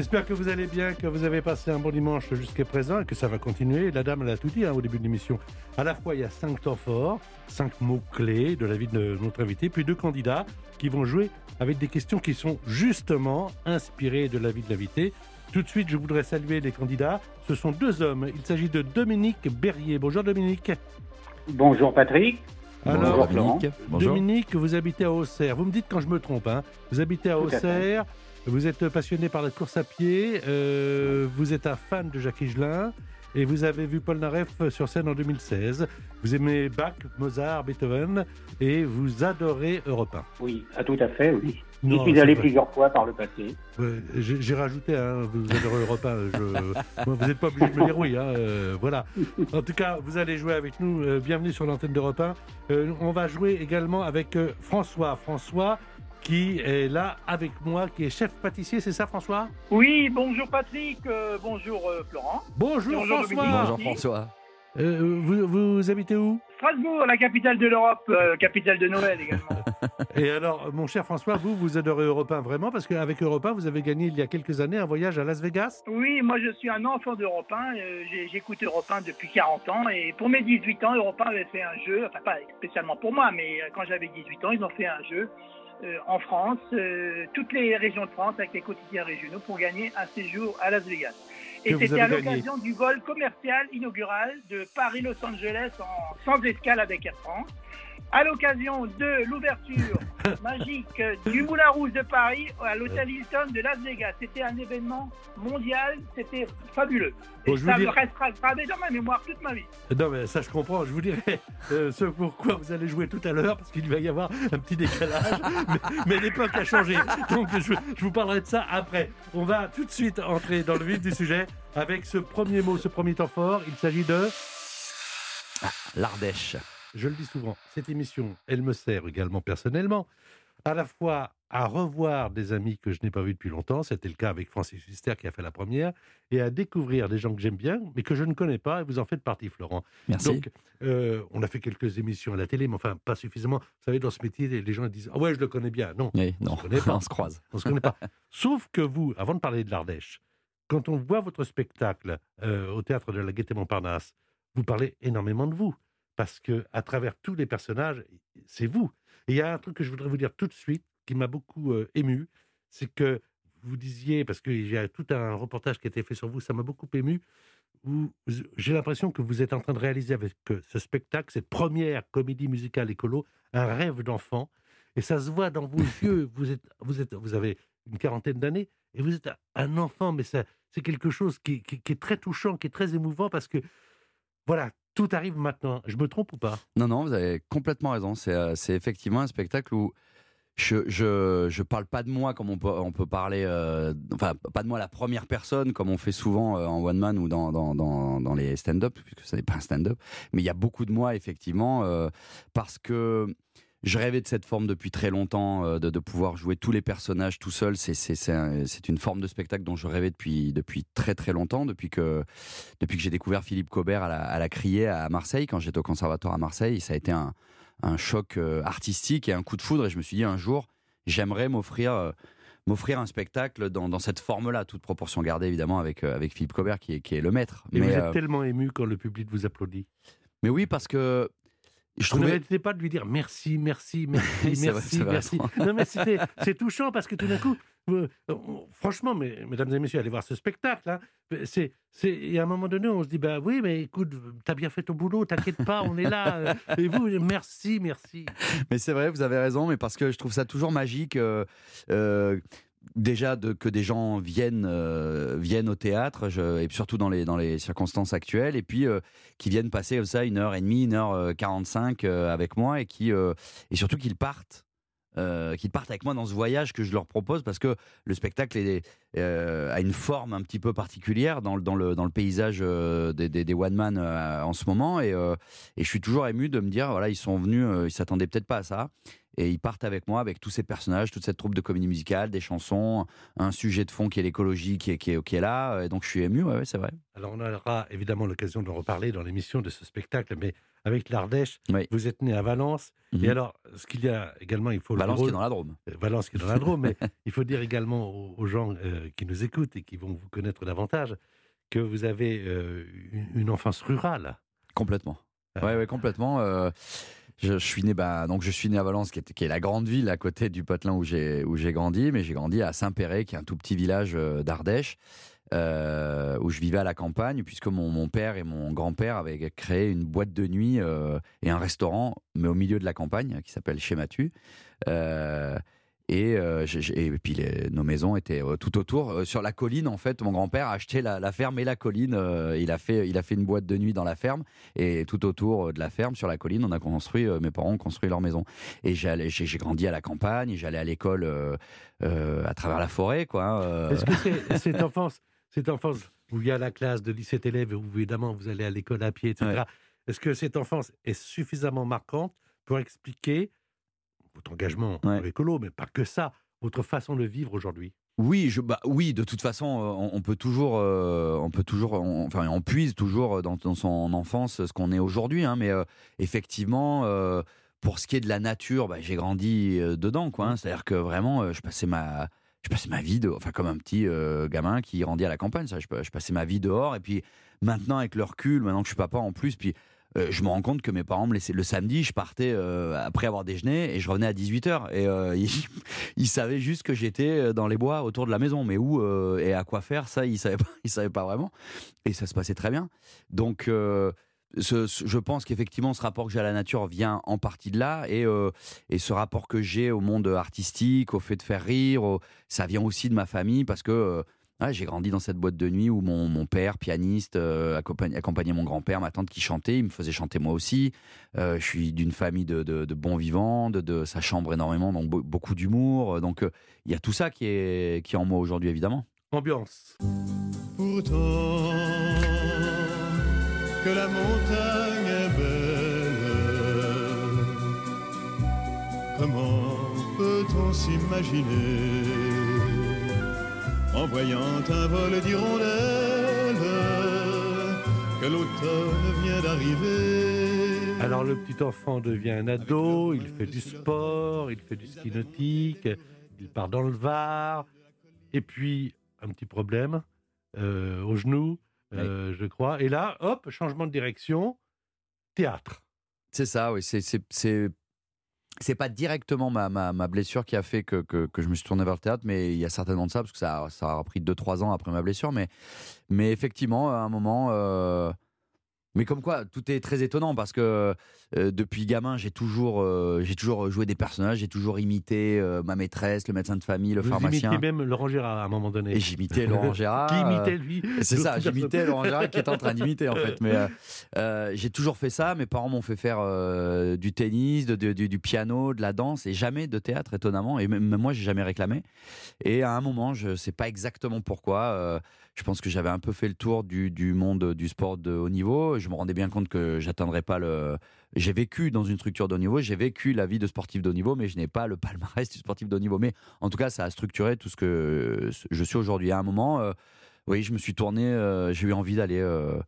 J'espère que vous allez bien, que vous avez passé un bon dimanche jusqu'à présent et que ça va continuer. La dame l'a tout dit hein, au début de l'émission. À la fois, il y a cinq temps forts, cinq mots clés de la vie de notre invité, puis deux candidats qui vont jouer avec des questions qui sont justement inspirées de la vie de l'invité. Tout de suite, je voudrais saluer les candidats. Ce sont deux hommes. Il s'agit de Dominique Berrier. Bonjour Dominique. Bonjour Patrick. Alors, Bonjour Florent. Dominique, vous habitez à Auxerre. Vous me dites quand je me trompe. Hein. Vous habitez à Tout à fait. Auxerre. Vous êtes passionné par la course à pied. euh, vous êtes un fan de Jacques Higelin. Et vous avez vu Paul Naref sur scène en 2016. Vous aimez Bach, Mozart, Beethoven. Et vous adorez Europe 1. Oui, ah, tout à fait, oui. J'y suis allé plusieurs fois par le passé. J'ai rajouté, hein, vous adorez Europe 1. je- Moi, vous n'êtes pas obligé de me dire oui. hein, euh, voilà. En tout cas, vous allez jouer avec nous. euh, bienvenue sur l'antenne d'Europe 1. Euh, on va jouer également avec François. François qui est là avec moi, qui est chef pâtissier, c'est ça François? Oui, bonjour Patrick, euh, bonjour euh, Florent. Bonjour, Bonjour, François Dominique. Bonjour François. Euh, vous, vous habitez où? Strasbourg, la capitale de l'Europe, euh, capitale de Noël également. Et alors, mon cher François, vous, vous adorez Europe 1 vraiment Parce qu'avec Europe 1, vous avez gagné il y a quelques années un voyage à Las Vegas? Oui, moi je suis un enfant d'Europe 1, euh, j'ai- j'écoute Europe 1 depuis 40 ans et pour mes 18 ans, Europe 1 avait fait un jeu, enfin pas spécialement pour moi, mais quand j'avais 18 ans, ils ont fait un jeu euh, en France, euh, toutes les régions de France avec les quotidiens régionaux pour gagner un séjour à Las Vegas. Et c'était à l'occasion du vol commercial inaugural de Paris-Los Angeles en, sans escale avec Air France. À l'occasion de l'ouverture magique du Moulin Rouge de Paris à l'hôtel Hilton de Las Vegas. C'était un événement mondial, c'était fabuleux. Bon, Et ça me restera gravé dans ma mémoire toute ma vie. Non, mais ça, je comprends. Je vous dirai euh, ce pourquoi vous allez jouer tout à l'heure, parce qu'il va y avoir un petit décalage. mais mais l'époque a changé. Donc, je, je vous parlerai de ça après. On va tout de suite entrer dans le vif du sujet avec ce premier mot, ce premier temps fort. Il s'agit de. L'Ardèche. Je le dis souvent, cette émission, elle me sert également personnellement, à la fois à revoir des amis que je n'ai pas vus depuis longtemps, c'était le cas avec Francis Huster qui a fait la première, et à découvrir des gens que j'aime bien, mais que je ne connais pas, et vous en faites partie, Florent. Merci. Donc, euh, on a fait quelques émissions à la télé, mais enfin, pas suffisamment. Vous savez, dans ce métier, les gens disent Ah ouais, je le connais bien. Non, oui, non, se connaît pas. on se croise. on se connaît pas. Sauf que vous, avant de parler de l'Ardèche, quand on voit votre spectacle euh, au théâtre de la Gaîté Montparnasse, vous parlez énormément de vous. Parce que à travers tous les personnages, c'est vous. Et il y a un truc que je voudrais vous dire tout de suite qui m'a beaucoup euh, ému, c'est que vous disiez, parce qu'il y a tout un reportage qui a été fait sur vous, ça m'a beaucoup ému, j'ai l'impression que vous êtes en train de réaliser avec euh, ce spectacle, cette première comédie musicale écolo, un rêve d'enfant. Et ça se voit dans vos yeux. Vous, êtes, vous, êtes, vous avez une quarantaine d'années et vous êtes un enfant, mais ça, c'est quelque chose qui, qui- qui est très touchant, qui est très émouvant parce que, voilà, tout arrive maintenant. Je me trompe ou pas? Non, non, vous avez complètement raison. C'est euh, c'est effectivement un spectacle où je, je, je parle pas de moi comme on peut, on peut parler, euh, enfin, pas de moi la première personne comme on fait souvent euh, en one man ou dans, dans, dans, les stand-up, puisque ce n'est pas un stand-up. Mais il y a beaucoup de moi, effectivement, parce que je rêvais de cette forme depuis très longtemps, euh, de, de pouvoir jouer tous les personnages tout seul. C'est- un- une forme de spectacle dont je rêvais depuis, depuis très très longtemps, depuis que, depuis que j'ai découvert Philippe Cobert à la, à la Criée à Marseille, quand j'étais au conservatoire à Marseille. Ça a été un, un choc euh, artistique et un coup de foudre. Et je me suis dit un jour, j'aimerais m'offrir euh, m'offrir un spectacle dans, dans cette forme-là, toute proportion gardée évidemment avec, avec Philippe Cobert qui est, qui est le maître. Et mais, vous êtes tellement ému quand le public vous applaudit. mais oui, parce que je Vous trouvais. n'arrêtez pas de lui dire merci, merci, merci, merci, merci. Non, mais c'est touchant parce que tout d'un coup, euh, franchement, mais, mesdames et messieurs, allez voir ce spectacle. hein. C'est, c'est, et à un moment donné, on se dit, bah oui, mais écoute, t'as bien fait ton boulot, t'inquiète pas, on est là. euh, Et vous, merci, merci. Mais c'est vrai, vous avez raison, mais parce que je trouve ça toujours magique. euh, euh, déjà que des gens viennent, euh, viennent au théâtre, et surtout dans les, dans les circonstances actuelles, et puis euh, qui viennent passer ça une heure et demie, une heure quarante-cinq avec moi, et, qui, et surtout qu'ils partent. qu'ils partent avec moi dans ce voyage que je leur propose parce que le spectacle a une forme un petit peu particulière dans, dans, le, dans le paysage des, des, des, one man en ce moment et, et je suis toujours ému de me dire voilà ils sont venus ils s'attendaient peut-être pas à ça et ils partent avec moi, avec tous ces personnages, toute cette troupe de comédie musicale, des chansons, un sujet de fond qui est l'écologie qui est, qui, est, qui est là. Et donc je suis ému, ouais, c'est vrai. Alors on aura évidemment l'occasion de reparler dans l'émission de ce spectacle, mais avec l'Ardèche, vous êtes né à Valence. Et mhm. alors, ce qu'il y a également, il faut Valence le qui est dans la Drôme. Euh, Valence qui est dans la Drôme, mais il faut dire également aux, gens euh, qui nous écoutent et qui vont vous connaître davantage que vous avez euh, une, enfance rurale. Complètement. Oui, ouais, complètement. Je, suis né, bah, donc je suis né à Valence, qui est, la grande ville à côté du Potelin où j'ai grandi, mais j'ai grandi à Saint-Péret, qui est un tout petit village euh, d'Ardèche. Euh, où je vivais à la campagne, puisque mon, mon père et mon grand-père avaient créé une boîte de nuit euh, et un restaurant, mais au milieu de la campagne, qui s'appelle Chez Matu. Euh, et, euh, et puis nos maisons étaient euh, tout autour. Euh, sur la colline, en fait, mon grand-père a acheté la, ferme et la colline. il, a fait, il a fait une boîte de nuit dans la ferme. Et tout autour de la ferme, sur la colline, on a construit, mes parents ont construit leur maison. Et j'ai grandi à la campagne, j'allais à l'école à travers la forêt. quoi. Hein, Est-ce que cette enfance, cette enfance où il y a la classe de 17 élèves, où évidemment vous allez à l'école à pied, etc., est-ce que cette enfance est suffisamment marquante pour expliquer votre engagement écolo, mais pas que ça, votre façon de vivre aujourd'hui oui, je, bah, oui, de toute façon, euh, on, peut toujours, euh, on peut toujours, enfin, on puise toujours dans, son enfance ce qu'on est aujourd'hui, hein, mais euh, effectivement, pour ce qui est de la nature, bah, j'ai grandi dedans, quoi. Hein. C'est-à-dire que vraiment, je passais ma, je passais ma vie, de, enfin, comme un petit gamin qui grandit à la campagne, ça, je, je, passais ma vie dehors, et puis maintenant, avec le recul, maintenant que je suis papa en plus, puis euh, je me rends compte que mes parents me laissaient le samedi, je partais euh, après avoir déjeuné et je revenais à 18h. Et euh, ils, savaient juste que j'étais dans les bois autour de la maison, mais où et à quoi faire, ça, ils ne savaient, pas, savaient pas vraiment. Et ça se passait très bien. Donc, je pense qu'effectivement, ce rapport que j'ai à la nature vient en partie de là. Et ce rapport que j'ai au monde artistique, au fait de faire rire, ça vient aussi de ma famille parce que j'ai grandi dans cette boîte de nuit où mon, mon père, pianiste, euh, accompagnait, mon grand-père, ma tante qui chantait, il me faisait chanter moi aussi. Euh, je suis d'une famille de, de, bons vivants, de, de, ça chambre énormément, donc beaucoup d'humour. Donc euh, il y a tout ça qui est, qui est en moi aujourd'hui, évidemment. Ambiance. Pourtant, que la montagne est belle, comment peut-on s'imaginer en voyant un vol d'hirondelles que l'automne vient d'arriver. Alors le petit enfant devient un ado, il fait du sport, il fait du ski nautique, il part dans le Var, et puis un petit problème euh, au genou, euh, je crois. Et là, hop, changement de direction, théâtre. C'est ça, oui. C'est c'est pas directement ma, ma, blessure qui a fait que, que, je me suis tourné vers le théâtre, mais il y a certainement de ça, parce que ça, ça a pris 2-3 ans après ma blessure. Mais, mais effectivement, à un moment, euh, mais comme quoi, tout est très étonnant parce que euh, depuis gamin, j'ai toujours, euh, j'ai toujours joué des personnages, j'ai toujours imité euh, ma maîtresse, le médecin de famille, le Vous pharmacien. Vous même Laurent Gérard à un moment donné. Et j'imitais Laurent Gérard. qui imitait lui? C'est ça, j'imitais Laurent Gérard qui était en train d'imiter en fait. Mais j'ai toujours fait ça. Mes parents m'ont fait faire du tennis, de, du, piano, de la danse et jamais de théâtre, étonnamment. Et même moi, j'ai jamais réclamé. Et à un moment, je sais pas exactement pourquoi je pense que j'avais un peu fait le tour du, monde du sport de haut niveau. Je me rendais bien compte que j'atteindrais pas le. J'ai vécu dans une structure de haut niveau, j'ai vécu la vie de sportif de haut niveau, mais je n'ai pas le palmarès du sportif de haut niveau. Mais en tout cas, ça a structuré tout ce que je suis aujourd'hui. À un moment, euh, oui, je me suis tourné, euh, j'ai eu envie d'aller. Euh,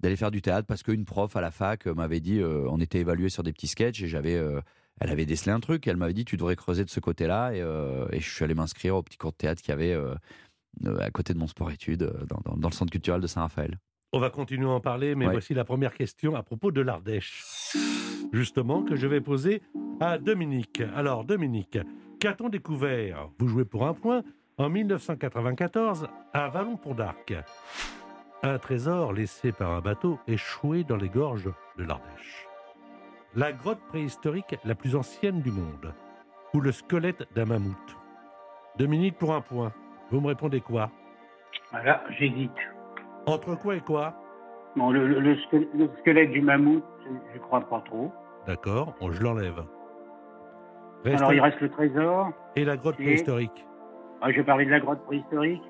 d'aller faire du théâtre parce qu'une prof à la fac m'avait dit on était évalué sur des petits sketchs et j'avais elle avait décelé un truc elle m'avait dit tu devrais creuser de ce côté-là et, et, je suis allé m'inscrire au petit cours de théâtre qu'il y avait euh, à côté de mon sport-études euh, dans, dans, le centre culturel de Saint-Raphaël. On va continuer à en parler, mais voici la première question à propos de l'Ardèche. Justement, que je vais poser à Dominique. Alors, Dominique, qu'a-t-on découvert? Vous jouez pour un point en 1994 à Vallon-Pont-d'Arc. Un trésor laissé par un bateau échoué dans les gorges de l'Ardèche. La grotte préhistorique la plus ancienne du monde, ou le squelette d'un mammouth Dominique pour un point. Vous me répondez quoi? Voilà, j'hésite. Entre quoi et quoi? Bon, le, le- le squelette, le squelette du mammouth, je crois pas trop. D'accord, on- je l'enlève. Reste- Alors, il reste le trésor. Et la grotte Et- préhistorique. Ah, je vais parler de la grotte préhistorique.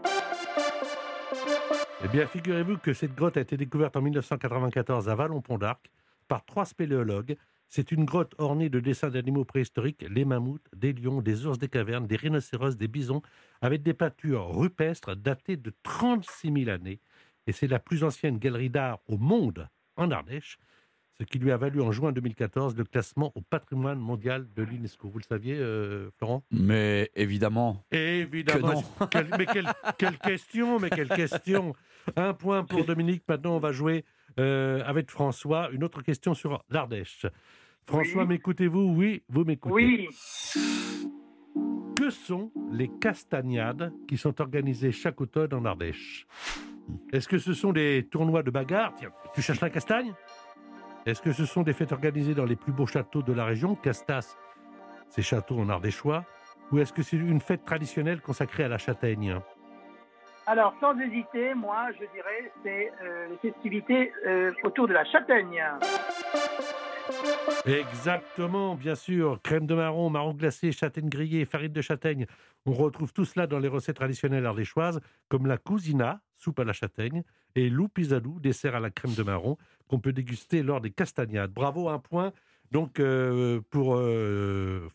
Eh bien, figurez-vous que cette grotte a été découverte en 1994 à Vallon-Pont d'Arc par trois spéléologues. C'est une grotte ornée de dessins d'animaux préhistoriques, les mammouths, des lions, des ours des cavernes, des rhinocéros, des bisons, avec des peintures rupestres datées de 36 000 années. Et c'est la plus ancienne galerie d'art au monde en Ardèche, ce qui lui a valu en juin 2014 le classement au patrimoine mondial de l'UNESCO. Vous le saviez, euh, Florent? Mais évidemment. Évidemment. Que Quelle- mais quelle, quelle question, mais quelle question. Un point pour Dominique. Maintenant, on va jouer euh, avec François. Une autre question sur l'Ardèche. François, Oui. m'écoutez-vous? Oui, vous m'écoutez. Oui, Que sont les castagnades qui sont organisées chaque automne en Ardèche? Est-ce que ce sont des tournois de bagarre? Tiens, tu cherches la castagne? Est-ce que ce sont des fêtes organisées dans les plus beaux châteaux de la région? Castas, ces châteaux en ardéchois Ou est-ce que c'est une fête traditionnelle consacrée à la châtaigne? Alors sans hésiter, moi je dirais c'est euh, les festivités euh, autour de la châtaigne. Exactement, bien sûr. Crème de marron, marron glacé, châtaigne grillée, farine de châtaigne. On retrouve tout cela dans les recettes traditionnelles ardéchoises, comme la cousina, soupe à la châtaigne, et loupisadou, dessert à la crème de marron, qu'on peut déguster lors des castagnades. Bravo, un point donc euh, pour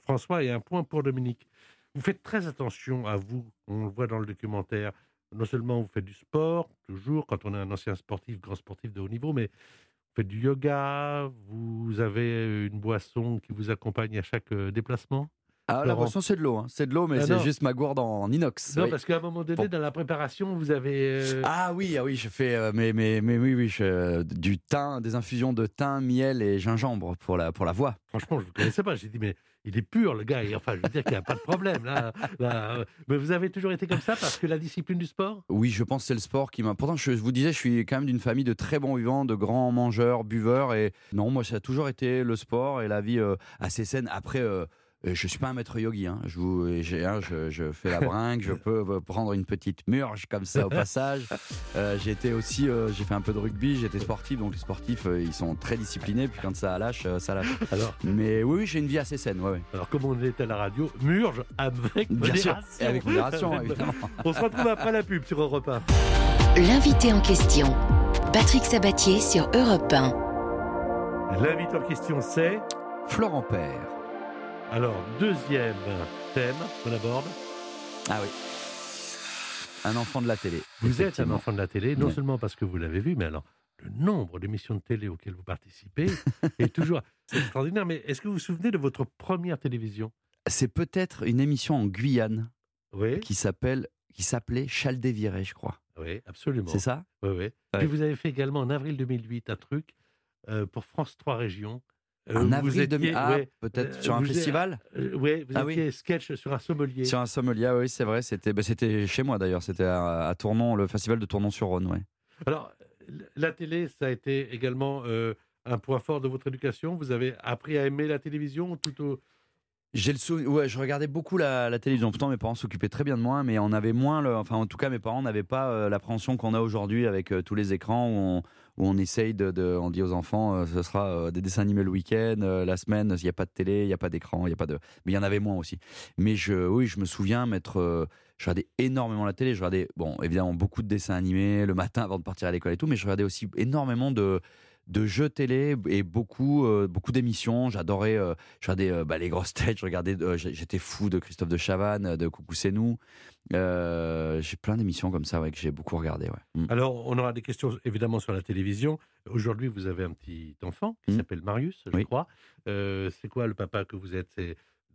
François et un point pour Dominique. Vous faites très attention à vous, on le voit dans le documentaire. Non seulement vous faites du sport, toujours, quand on est un ancien sportif, grand sportif de haut niveau, mais vous faites du yoga, vous avez une boisson qui vous accompagne à chaque euh, déplacement? Ah, la boisson, c'est de l'eau. hein. C'est de l'eau, mais Ah, c'est juste ma gourde en inox. Non, oui. parce qu'à un moment donné, Bon. dans la préparation, vous avez... euh, Ah oui, ah oui, je fais, euh, mais, mais, mais oui, oui, je, euh, du thym, des infusions de thym, miel et gingembre pour la, pour la voix. Franchement, je ne connaissais pas. J'ai dit, mais il est pur, le gars. Enfin, je veux dire qu'il n'y a pas de problème. Là, Mais vous avez toujours été comme ça parce que la discipline du sport? Oui, je pense que c'est le sport qui m'a. Pourtant, je vous disais, je suis quand même d'une famille de très bons vivants, de grands mangeurs, buveurs. Et non, moi, ça a toujours été le sport et la vie euh, assez saine. Après, euh, je suis pas un maître yogi. Hein. Je, vous, j'ai, hein, je, je fais la bringue, je peux euh, prendre une petite murge comme ça au passage. Euh, j'ai été aussi, euh, j'ai fait un peu de rugby, j'étais sportif. Donc les sportifs, euh, ils sont très disciplinés. Puis quand ça lâche, euh, ça lâche. alors, Mais oui, oui, j'ai une vie assez saine. Ouais, ouais. alors, comme on est à la radio, murge avec Bien sûr, et avec modération, évidemment. On se retrouve après la pub sur Europe 1. L'invité en question, Patrick Sabatier sur Europe 1. L'invité en question, c'est... Florent Père. Alors, deuxième thème qu'on aborde. Ah oui. Un enfant de la télé. Vous êtes un enfant de la télé, non seulement parce que vous l'avez vu, mais alors le nombre d'émissions de télé auxquelles vous participez est toujours c'est extraordinaire. Mais est-ce que vous vous souvenez de votre première télévision? C'est peut-être une émission en Guyane Oui, qui s'appelle qui s'appelait Chaldéviré, je crois. oui, absolument. C'est ça? Oui, oui. Ouais. Puis vous avez fait également en avril 2008 un truc euh, pour France 3 Régions. Euh, En avril étiez- 2000. Ah, ouais, peut-être euh, sur un festival euh, ouais, vous Ah oui. étiez sketch sur un sommelier. Sur un sommelier, oui, c'est vrai. C'était bah, chez moi d'ailleurs. C'était à, à Tournon, le festival de Tournon-sur-Rhône. Ouais. Alors, la télé, ça a été également euh, un point fort de votre éducation? Vous avez appris à aimer la télévision tout au... J'ai le souvenir, ouais, je regardais beaucoup la, la télévision. Pourtant, mes parents s'occupaient très bien de moi, mais on avait moins, enfin, en tout cas, mes parents n'avaient pas euh, l'appréhension qu'on a aujourd'hui avec euh, tous les écrans où on, essaye de, de- on dit aux enfants, euh, ce sera des dessins animés le week-end, la semaine, il n'y a pas de télé, il n'y a pas d'écran, il y a pas de, mais il y en avait moins aussi. Mais je, oui, je me souviens m'être, je regardais énormément la télé. Je regardais, bon, évidemment, beaucoup de dessins animés le matin avant de partir à l'école et tout, mais je regardais aussi énormément de de jeux télé et beaucoup euh, beaucoup d'émissions j'adorais euh, je regardais euh, bah, les grosses têtes je regardais j'ai- j'étais fou de Christophe de Chavannes de Coucou c'est nous j'ai plein d'émissions comme ça ouais, que j'ai beaucoup regardé ouais. Mm. Alors, on aura des questions évidemment sur la télévision. Aujourd'hui, vous avez un petit enfant qui Mhm. s'appelle Marius, je Oui. crois. C'est quoi le papa que vous êtes?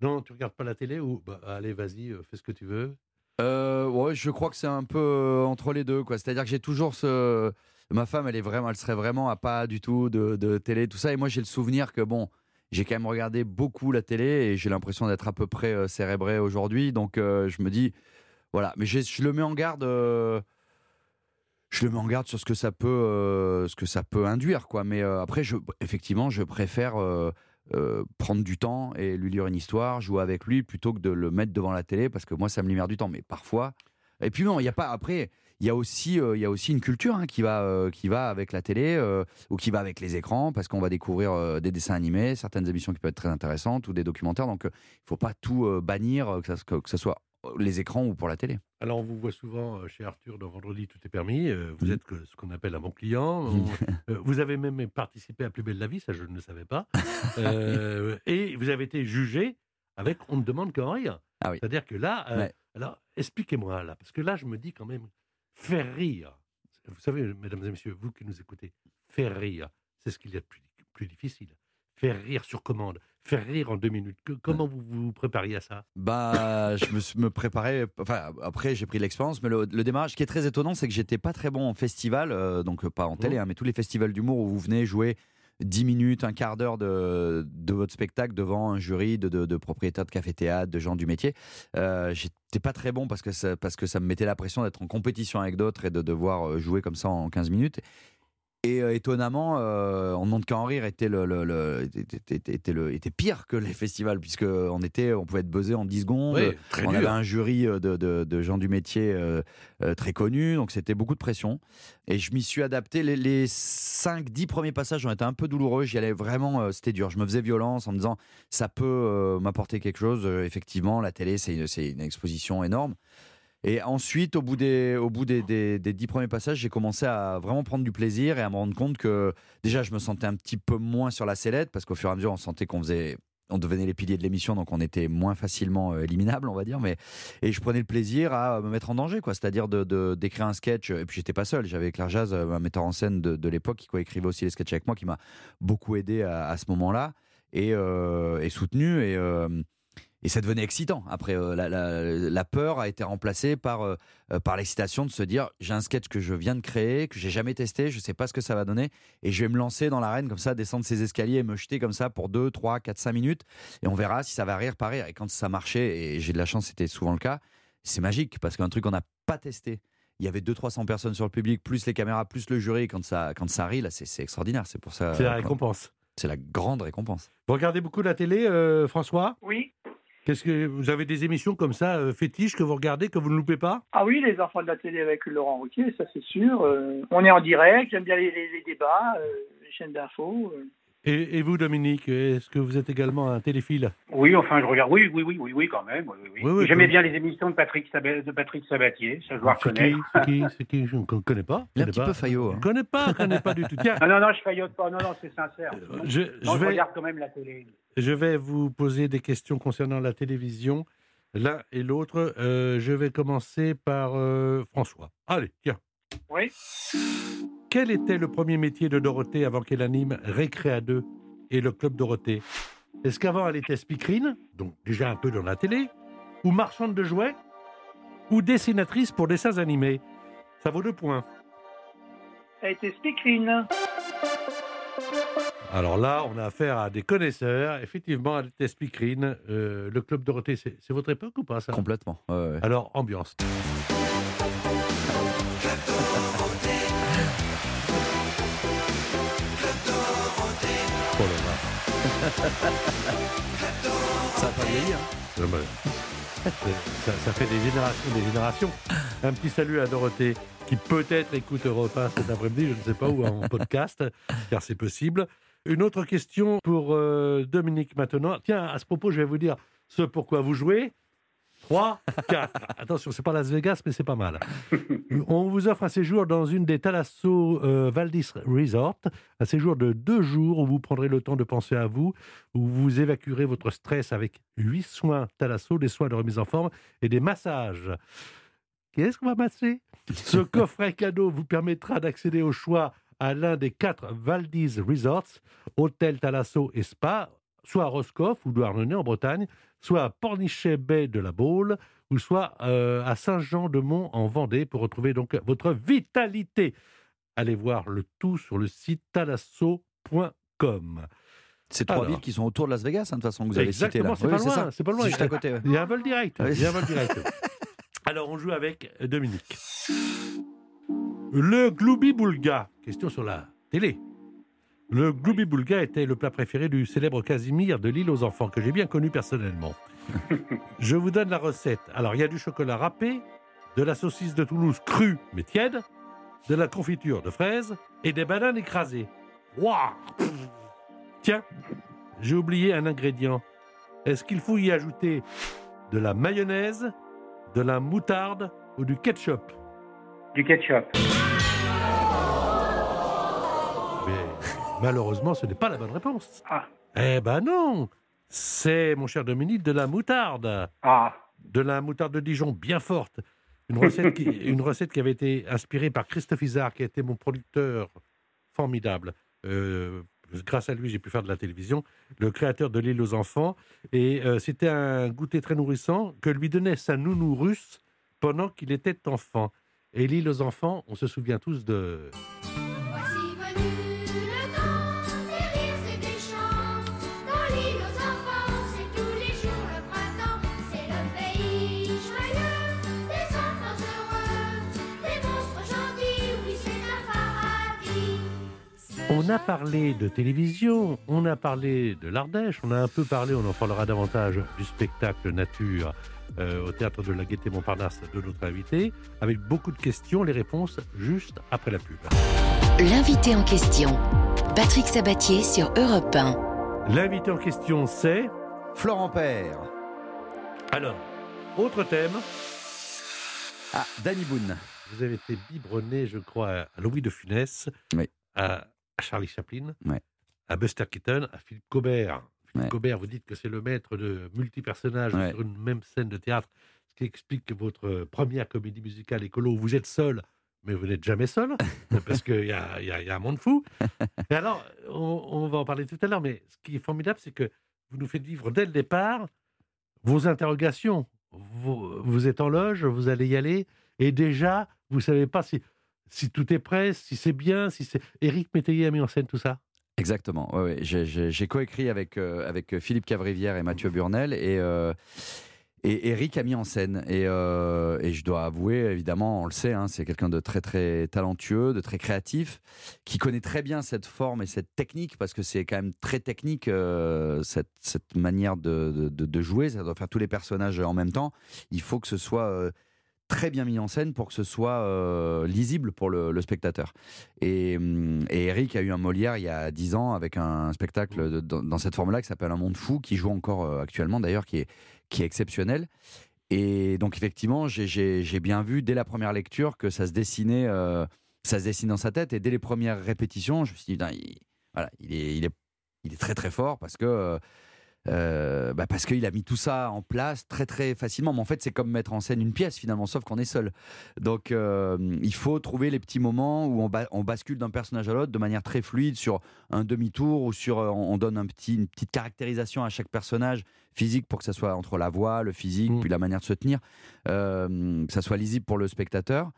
Non, tu regardes pas la télé ou bah, allez, vas-y, fais ce que tu veux? Ouais, je crois que c'est un peu entre les deux, quoi. C'est-à-dire que j'ai toujours ce. Ma femme, elle est vraiment, elle serait vraiment à pas du tout de, télé, tout ça. Et moi, j'ai le souvenir que bon, j'ai quand même regardé beaucoup la télé et j'ai l'impression d'être à peu près euh, cérébré aujourd'hui. Donc, euh, je me dis, voilà. Mais je le mets en garde. euh, je le mets en garde sur ce que ça peut, ce que ça peut induire, quoi. Mais après, effectivement, je préfère. prendre du temps et lui lire une histoire, jouer avec lui, plutôt que de le mettre devant la télé, parce que moi, ça me libère du temps. Mais parfois. Et puis non, il n'y a pas. Après, il y a aussi, euh, il y a aussi une culture hein, qui, va, euh, qui va avec la télé ou qui va avec les écrans, parce qu'on va découvrir des dessins animés, certaines émissions qui peuvent être très intéressantes ou des documentaires. Donc, il ne faut pas tout bannir, que ce que, soit les écrans ou pour la télé. Alors, on vous voit souvent chez Arthur dans Vendredi, tout est permis. Vous êtes ce qu'on appelle un bon client. vous avez même participé à Plus belle la vie, ça je ne le savais pas. et vous avez été jugé avec On ne demande qu'en rire. Ah oui. C'est-à-dire que là, alors expliquez-moi là, parce que là, je me dis quand même, faire rire. Vous savez, mesdames et messieurs, vous qui nous écoutez, faire rire, c'est ce qu'il y a de plus, plus difficile. Faire rire sur commande, faire rire en deux minutes. comment vous vous prépariez à ça? Bah, je me, me préparais. Enfin, après, j'ai pris l'expérience, mais le, démarrage, ce qui est très étonnant, c'est que j'étais pas très bon en festival, euh, donc pas en télé, mmh. hein, mais tous les festivals d'humour où vous venez jouer 10 minutes, un quart d'heure de, de, votre spectacle devant un jury de, de, propriétaires de café-théâtre, de gens du métier. Euh, J'étais pas très bon parce que, ça, parce que ça me mettait la pression d'être en compétition avec d'autres et de devoir euh, jouer comme ça en 15 minutes. Et euh, étonnamment, euh, On monte qu'en rire était, le, le, était, le, était, pire que les festivals, puisque on, était, on pouvait être buzzé en 10 secondes. on avait un jury euh, de, de, gens du métier très connus, donc c'était beaucoup de pression. Et je m'y suis adapté. Les, les 5-10 premiers passages ont été un peu douloureux. J'y allais vraiment, c'était dur. Je me faisais violence en me disant, ça peut m'apporter quelque chose. effectivement, la télé, c'est une exposition énorme. Et ensuite, au bout des, au bout des, des, dix premiers passages, j'ai commencé à vraiment prendre du plaisir et à me rendre compte que déjà, je me sentais un petit peu moins sur la sellette parce qu'au fur et à mesure, on sentait qu'on faisait on devenait les piliers de l'émission, donc on était moins facilement euh, éliminable, on va dire. Mais et je prenais le plaisir à me mettre en danger, quoi. C'est-à-dire d'écrire un sketch. Et puis j'étais pas seul. J'avais Claire Jazz, euh, un metteur en scène de, l'époque, qui écrivait aussi les sketchs avec moi, qui m'a beaucoup aidé à, ce moment-là et, euh, soutenu. Et ça devenait excitant. Après, euh, la, peur a été remplacée par, euh, euh, par l'excitation de se dire j'ai un sketch que je viens de créer, que j'ai jamais testé, je ne sais pas ce que ça va donner, et je vais me lancer dans l'arène comme ça, descendre ces escaliers et me jeter comme ça pour 2, 3, 4, 5 minutes, et on verra si ça va rire par rire. Et quand ça marchait, et j'ai de la chance, c'était souvent le cas, c'est magique, parce qu'un truc qu'on n'a pas testé, il y avait 200-300 personnes sur le public, plus les caméras, plus le jury, quand ça, quand ça rit, là, c'est extraordinaire. C'est pour ça. C'est la récompense. C'est la grande récompense. Vous regardez beaucoup la télé, François? Oui. Qu'est-ce que vous avez des émissions comme ça euh, fétiches que vous regardez que vous ne loupez pas? Ah oui, les enfants de la télé avec Laurent Routier, ça c'est sûr. Euh, on est en direct, j'aime bien les, débats, euh, les chaînes d'infos. Et, vous, Dominique, est-ce que vous êtes également un téléphile? Oui, enfin, je regarde. Oui, oui, oui, oui, oui quand même. Oui, J'aimais bien les émissions de Patrick, de Patrick Sabatier, ça je dois reconnaître. C'est qui, C'est qui Je ne connais pas. Il est un petit peu faillot. Je ne connais pas, je connais pas du tout. Tiens. Non, non, non, je faillote pas. Non, non, c'est sincère. Je, je, regarde quand même la télé. Je vais vous poser des questions concernant la télévision, l'un et l'autre. Euh, je vais commencer par euh, François. Allez, tiens. Oui. Quel était le premier métier de Dorothée avant qu'elle anime Récréa 2 et le Club Dorothée? Est-ce qu'avant elle était speakerine, donc déjà un peu dans la télé, ou marchande de jouets, ou dessinatrice pour dessins animés? Ça vaut deux points. Elle était speakerine. Alors là, on a affaire à des connaisseurs. Effectivement, elle était speakerine. Euh, le Club Dorothée, c'est votre époque ou pas ça? Complètement. Alors, ambiance. ça n'a pas hein ça, fait des générations, des générations. Un petit salut à Dorothée, qui peut-être écoute Europe cet après-midi, je ne sais pas, ou en podcast, car c'est possible. Une autre question pour euh, Dominique maintenant. Tiens, à ce propos, je vais vous dire ce pourquoi vous jouez. 3, 4. Attention, c'est pas Las Vegas, mais c'est pas mal. On vous offre un séjour dans une des Thalasso euh, Valdis Resort, un séjour de deux jours où vous prendrez le temps de penser à vous, où vous évacuerez votre stress avec huit soins Thalasso, des soins de remise en forme et des massages. Qu'est-ce qu'on va masser? Ce coffret cadeau vous permettra d'accéder au choix à l'un des quatre Valdis Resorts, hôtel Thalasso et spa, soit à Roscoff ou Douarnenez en Bretagne, soit à Pornichet Bay de la Baule, ou soit euh, à Saint-Jean-de-Mont en Vendée pour retrouver donc votre vitalité. Allez voir le tout sur le site talasso.com. C'est trois villes qui sont autour de Las Vegas, hein, de toute façon, que vous avez cité là. C'est pas, loin, c'est pas loin. Juste à côté. Il y a un vol direct. Il y a un vol direct. Alors, on joue avec Dominique. Le Gloubi Boulga, question sur la télé. Le Gloubi Boulga était le plat préféré du célèbre Casimir de l'île aux enfants, que j'ai bien connu personnellement. Je vous donne la recette. Alors, il y a du chocolat râpé, de la saucisse de Toulouse crue mais tiède, de la confiture de fraises et des bananes écrasées. Waouh Tiens, j'ai oublié un ingrédient. Est-ce qu'il faut y ajouter de la mayonnaise, de la moutarde ou du ketchup? Du ketchup. Malheureusement, ce n'est pas la bonne réponse. Ah. Eh ben non C'est, mon cher Dominique, de la moutarde. Ah. De la moutarde de Dijon, bien forte. Une recette, qui, une recette qui avait été inspirée par Christophe Isard, qui était mon producteur formidable. Euh, grâce à lui, j'ai pu faire de la télévision, le créateur de l'île aux enfants. Et euh, c'était un goûter très nourrissant que lui donnait sa nounou russe pendant qu'il était enfant. Et l'île aux enfants, on se souvient tous de... On a parlé de télévision, on a parlé de l'Ardèche, on a un peu parlé, on en parlera davantage, du spectacle nature euh, au théâtre de la Gaîté Montparnasse de notre invité, avec beaucoup de questions, les réponses juste après la pub. L'invité en question, Patrick Sabatier sur Europe 1. L'invité en question, c'est Florent Père. Alors, autre thème. Ah, Danny Boone. Vous avez été biberonné, je crois, à Louis de Funès, oui. à à Charlie Chaplin, ouais. à Buster Keaton, à Philippe Cobert. Philippe Cobert, vous dites que c'est le maître de multi-personnages sur une même scène de théâtre, ce qui explique que votre première comédie musicale écolo, vous êtes seul, mais vous n'êtes jamais seul, parce qu'il y a, y, y a, un monde fou. Et alors, on, on, va en parler tout à l'heure, mais ce qui est formidable, c'est que vous nous faites vivre dès le départ vos interrogations. Vous, vous êtes en loge, vous allez y aller, et déjà, vous ne savez pas si si tout est prêt, si c'est bien, si c'est. Éric Métayer a mis en scène tout ça? Exactement. Ouais, ouais. J'ai coécrit avec, euh, avec Philippe Cavrivière et Mathieu Burnel et. Euh, Eric a mis en scène. Et, euh, je dois avouer, évidemment, on le sait, hein, c'est quelqu'un de très très talentueux, de très créatif, qui connaît très bien cette forme et cette technique, parce que c'est quand même très technique, euh, cette, cette, manière de, de, jouer. Ça doit faire tous les personnages en même temps. Il faut que ce soit euh, très bien mis en scène pour que ce soit euh, lisible pour le, spectateur. Et, et, Eric a eu un Molière il y a dix ans avec un spectacle dans, cette forme-là qui s'appelle Un monde fou, qui joue encore euh, actuellement d'ailleurs, qui est, exceptionnel. Et donc effectivement, j'ai bien vu dès la première lecture que ça se dessinait, euh, ça se dessine dans sa tête. Et dès les premières répétitions, je me suis dit, il, voilà, il est très très fort parce que euh, bah parce qu'il a mis tout ça en place très très facilement. Mais en fait, c'est comme mettre en scène une pièce finalement, sauf qu'on est seul. Donc, euh, il faut trouver les petits moments où on, ba on bascule d'un personnage à l'autre de manière très fluide sur un demi-tour ou sur euh, on donne un petit, une petite caractérisation à chaque personnage physique pour que ça soit entre la voix, le physique, mmh. puis la manière de se tenir, que ça soit lisible pour le spectateur.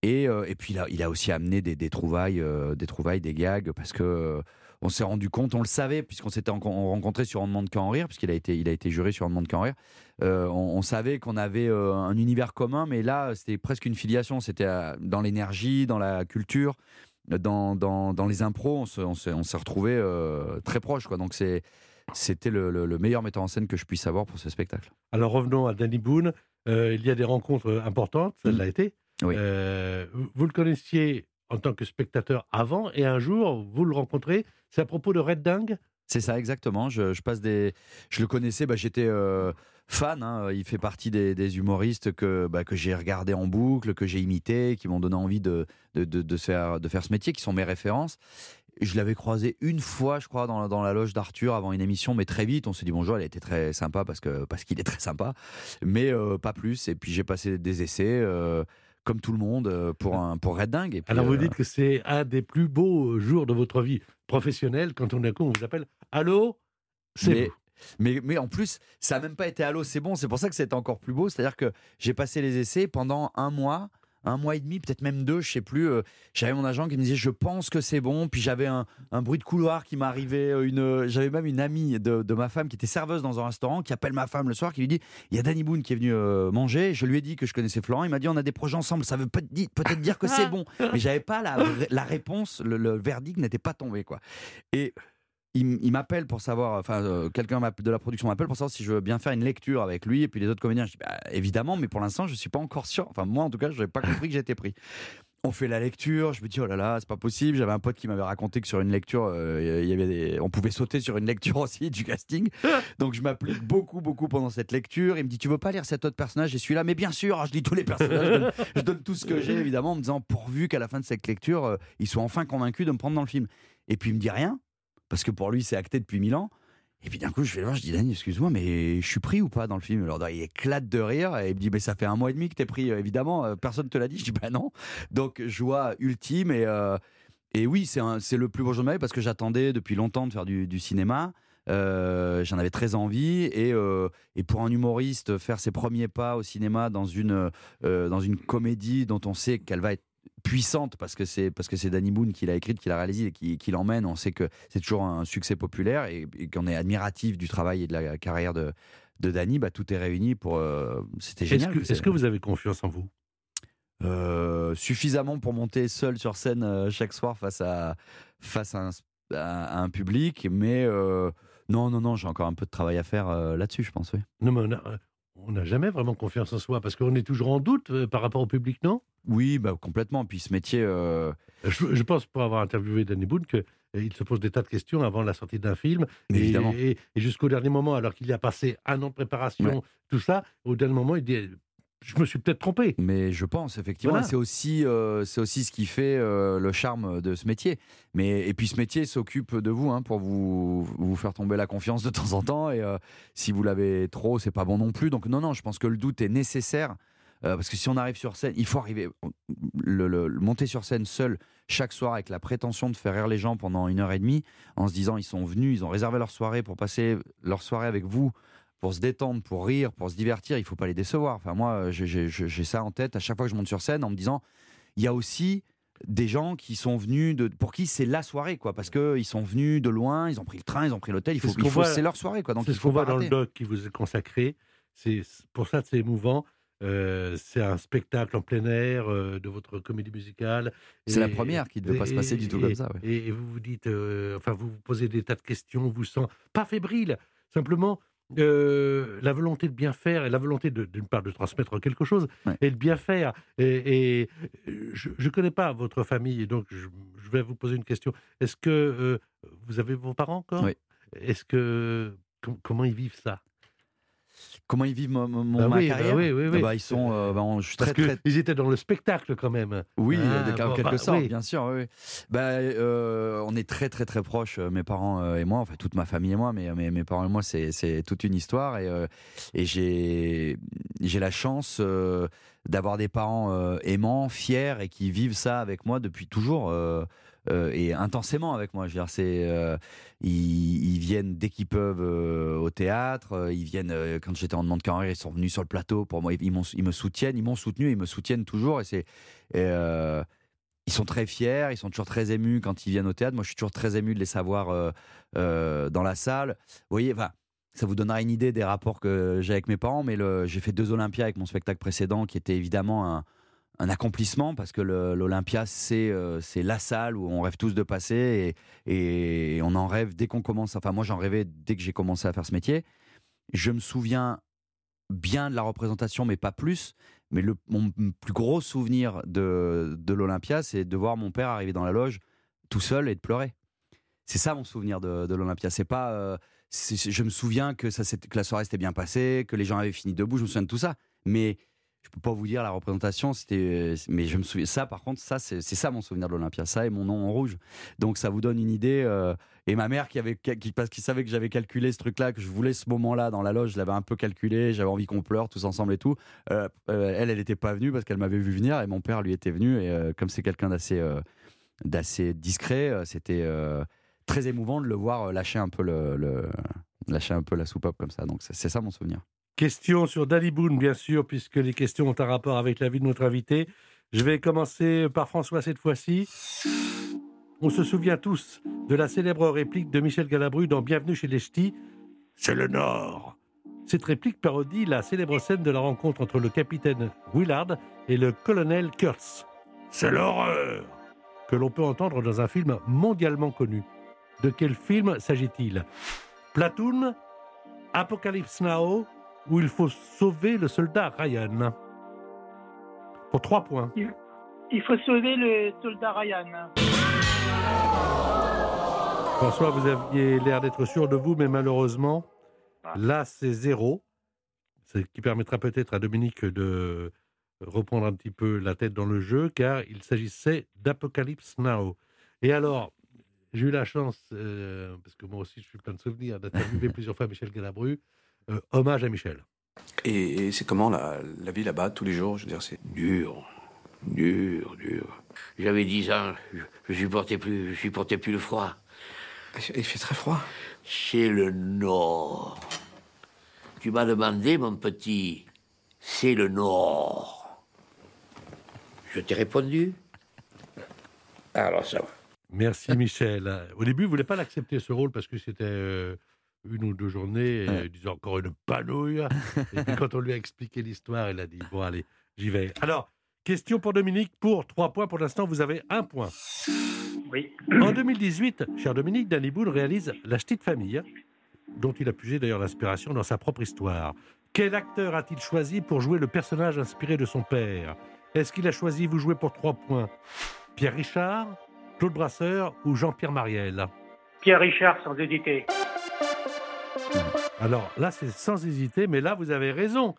Et, et puis il a, il a aussi amené des, des trouvailles, des trouvailles, des gags, parce que on s'est rendu compte, on le savait, puisqu'on s'était rencontré sur On demande qu'à en rire, puisqu'il a été, il a été juré sur On demande qu'à en rire. Euh, on, on, savait qu'on avait euh, un univers commun, mais là, c'était presque une filiation. C'était euh, dans l'énergie, dans la culture, dans, dans, dans les impros. On s'est retrouvés euh, très proches. Quoi. Donc, c'était le, le, le, meilleur metteur en scène que je puisse avoir pour ce spectacle. Alors, revenons à Danny Boone. Euh, il y a des rencontres importantes, ça mmh. l'a été. Oui. vous le connaissiez en tant que spectateur avant et un jour vous le rencontrez. C'est à propos de Red Dingue C'est ça exactement. Je, passe des, je le connaissais. Bah, J'étais euh, fan. Hein. Il fait partie des, humoristes que bah, que j'ai regardé en boucle, que j'ai imité, qui m'ont donné envie de de, faire de faire ce métier, qui sont mes références. Je l'avais croisé une fois, je crois, dans la, dans la loge d'Arthur avant une émission, mais très vite, on s'est dit bonjour. A été très sympa parce parce qu'il est très sympa, mais euh, pas plus. Et puis j'ai passé des essais. Euh, comme tout le monde pour, un, pour Red Dingue. Et puis, Alors vous euh... dites que c'est un des plus beaux jours de votre vie professionnelle quand on, on vous appelle Allô C'est vous. Mais, mais en plus, ça n'a même pas été Allô, c'est bon. C'est pour ça que c'était encore plus beau. C'est-à-dire que j'ai passé les essais pendant un mois. Un mois et demi, peut-être même deux, je sais plus. Euh, j'avais mon agent qui me disait je pense que c'est bon. Puis j'avais un, bruit de couloir qui m'arrivait. Euh, une, j'avais même une amie de, ma femme qui était serveuse dans un restaurant qui appelle ma femme le soir qui lui dit il y a Danny Boone qui est venu euh, manger. Je lui ai dit que je connaissais Florent. Il m'a dit on a des projets ensemble. Ça veut peut-être dire que c'est bon. Mais j'avais pas la, la réponse. Le, le verdict n'était pas tombé quoi. Et il, m'appelle pour savoir, enfin, euh, quelqu'un de la production m'appelle pour savoir si je veux bien faire une lecture avec lui et puis les autres comédiens. Je dis, bah, évidemment, mais pour l'instant, je suis pas encore sûr. Enfin, moi, en tout cas, je n'avais pas compris que j'étais pris. On fait la lecture, je me dis, oh là là, c'est pas possible. J'avais un pote qui m'avait raconté que sur une lecture, euh, on pouvait sauter sur une lecture aussi du casting. Donc, je m'applique beaucoup, beaucoup pendant cette lecture. Il me dit, tu veux pas lire cet autre personnage? Et celui-là, mais bien sûr, je lis tous les personnages, je donne, tout ce que j'ai, évidemment, en me disant, pourvu qu'à la fin de cette lecture, euh, ils soient enfin convaincus de me prendre dans le film. Et puis, il me dit rien parce que pour lui, c'est acté depuis mille ans. Et puis d'un coup, je vais voir, je dis, Dani, excuse-moi, mais je suis pris ou pas dans le film? Alors il éclate de rire et il me dit, mais ça fait un mois et demi que t'es pris, euh, évidemment, euh, personne te l'a dit. Je dis, bah non. Donc, joie ultime et, euh, et oui, c'est le plus beau jour de ma vie parce que j'attendais depuis longtemps de faire du, cinéma. J'en avais très envie et, et, pour un humoriste, faire ses premiers pas au cinéma dans une, dans une comédie dont on sait qu'elle va être puissante parce que c'est parce que c'est Danny Boone qui l'a écrite, qui l'a réalisée et qui, qui l'emmène. On sait que c'est toujours un succès populaire et, qu'on est admiratif du travail et de la carrière de, de Danny. Bah, tout est réuni pour. Euh, c'était génial. Est-ce que, vous avez confiance en vous? Euh, Suffisamment pour monter seul sur scène euh, chaque soir face à face à un, public, mais non, non, non, j'ai encore un peu de travail à faire là-dessus, je pense. Oui. Non, mais on n'a jamais vraiment confiance en soi parce qu'on est toujours en doute par rapport au public, non? Oui, bah, complètement. Puis ce métier. Euh, je, pense, pour avoir interviewé Danny Boone, qu'il euh, se pose des tas de questions avant la sortie d'un film. Évidemment. Et, jusqu'au dernier moment, alors qu'il y a passé un an de préparation, tout ça, au dernier moment, il dit je me suis peut-être trompé. Mais je pense, effectivement. C'est aussi, euh, c'est aussi ce qui fait le charme de ce métier. Mais, et puis ce métier s'occupe de vous hein, pour vous, vous faire tomber la confiance de temps en temps. Et si vous l'avez trop, c'est pas bon non plus. Donc non, non, je pense que le doute est nécessaire euh, parce que si on arrive sur scène, il faut arriver. Le, monter sur scène seul chaque soir avec la prétention de faire rire les gens pendant une heure et demie, en se disant ils sont venus, ils ont réservé leur soirée pour passer leur soirée avec vous, pour se détendre, pour rire, pour se divertir, il faut pas les décevoir. Enfin, moi, j'ai ça en tête à chaque fois que je monte sur scène en me disant il y a aussi des gens qui sont venus de pour qui c'est la soirée quoi parce que ils sont venus de loin ils ont pris le train ils ont pris l'hôtel il faut c'est leur soirée quoi donc c'est ce qu'on voit dans le doc qui vous est consacré c'est pour ça c'est émouvant euh, c'est un spectacle en plein air euh, de votre comédie musicale. C'est la première qui ne devait pas se passer du tout comme ça. Et, vous vous dites, euh, enfin, vous vous posez des tas de questions, vous sent pas fébrile, simplement la volonté de bien faire et la volonté d'une part de transmettre quelque chose et de bien faire. Et, je ne connais pas votre famille, donc je, vais vous poser une question. Est-ce que vous avez vos parents encore? Oui. Est-ce que comment ils vivent ça? Comment ils vivent mon, bah ma oui, bah carrière oui, oui. Bah, ils sont, euh, je Parce très, ils étaient dans le spectacle quand même. Oui, ah, en quelque sorte, bien sûr. Bah, euh, on est très très très proches, euh, mes parents et moi, enfin toute ma famille et moi, mais, mes parents et moi, c'est toute une histoire et, et j'ai j'ai la chance d'avoir des parents aimants, fiers et qui vivent ça avec moi depuis toujours. Euh, et intensément avec moi. Je veux euh, ils, viennent dès qu'ils peuvent euh, au théâtre. ils viennent quand j'étais en demande carrière, ils sont venus sur le plateau pour moi. Ils, me soutiennent, ils m'ont soutenu, ils me soutiennent toujours. Et c'est, ils sont très fiers, ils sont toujours très émus quand ils viennent au théâtre. Moi, je suis toujours très ému de les savoir dans la salle. Vous voyez. Ça vous donnera une idée des rapports que j'ai avec mes parents, mais j'ai fait deux Olympias avec mon spectacle précédent, qui était évidemment un, un accomplissement parce que l'Olympia, euh, c'est la salle où on rêve tous de passer et, on en rêve dès qu'on commence. Enfin, moi, j'en rêvais dès que j'ai commencé à faire ce métier. Je me souviens bien de la représentation, mais pas plus. Mais mon plus gros souvenir de, de l'Olympia, c'est de voir mon père arriver dans la loge tout seul et de pleurer. C'est ça mon souvenir de, de l'Olympia. C'est pas. Euh, je me souviens que, ça, que la soirée s'était bien passée, que les gens avaient fini debout. Je me souviens de tout ça. Mais je peux pas vous dire la représentation, c'était, mais je me souviens ça. Par contre, ça c'est ça mon souvenir de l'Olympia, ça et mon nom en rouge. Donc ça vous donne une idée. Euh, et ma mère qui avait, qui, parce qu'il savait que j'avais calculé ce truc-là, que je voulais ce moment-là dans la loge, je l'avais un peu calculé. J'avais envie qu'on pleure tous ensemble et tout. Euh, euh, elle, elle n'était pas venue parce qu'elle m'avait vu venir et mon père lui était venu. Et comme c'est quelqu'un d'assez, d'assez discret, c'était très émouvant de le voir lâcher un peu le, lâcher un peu la soupape comme ça. Donc c'est ça mon souvenir. Question sur Boone, bien sûr, puisque les questions ont un rapport avec la vie de notre invité. Je vais commencer par François cette fois-ci. On se souvient tous de la célèbre réplique de Michel Galabru dans Bienvenue chez les Ch'tis. C'est le Nord. Cette réplique parodie la célèbre scène de la rencontre entre le capitaine Willard et le colonel Kurtz. C'est l'horreur que l'on peut entendre dans un film mondialement connu. De quel film s'agit-il? Platoon, Apocalypse Now, où il faut sauver le soldat Ryan Pour trois points. Il faut sauver le soldat Ryan. François, vous aviez l'air d'être sûr de vous, mais malheureusement, ah. là, c'est zéro. Ce qui permettra peut-être à Dominique de reprendre un petit peu la tête dans le jeu, car il s'agissait d'Apocalypse Now. Et alors, j'ai eu la chance, euh, parce que moi aussi je suis plein de souvenirs, d'interviewer plusieurs fois Michel Galabru. Euh, hommage à Michel. Et, c'est comment la, la vie là-bas tous les jours? Je veux dire, c'est dur, dur, dur. J'avais 10 ans, je, supportais plus, je supportais plus le froid. Il fait très froid. C'est le nord. Tu m'as demandé, mon petit, c'est le nord. Je t'ai répondu. Alors ça va. Merci Michel. Au début, vous ne voulez pas l'accepter ce rôle parce que c'était euh, une ou deux journées, euh, disons encore une panouille. et puis quand on lui a expliqué l'histoire, il a dit bon allez, j'y vais. Alors, question pour Dominique pour trois points. Pour l'instant, vous avez un point. Oui. En 2018, cher Dominique, Danny Boone réalise La Petite Famille, dont il a puisé d'ailleurs l'inspiration dans sa propre histoire. Quel acteur a-t-il choisi pour jouer le personnage inspiré de son père? Est-ce qu'il a choisi vous jouer pour trois points Pierre Richard, Claude Brasseur ou Jean-Pierre Mariel Pierre Richard, sans hésiter. Alors là, c'est sans hésiter, mais là, vous avez raison.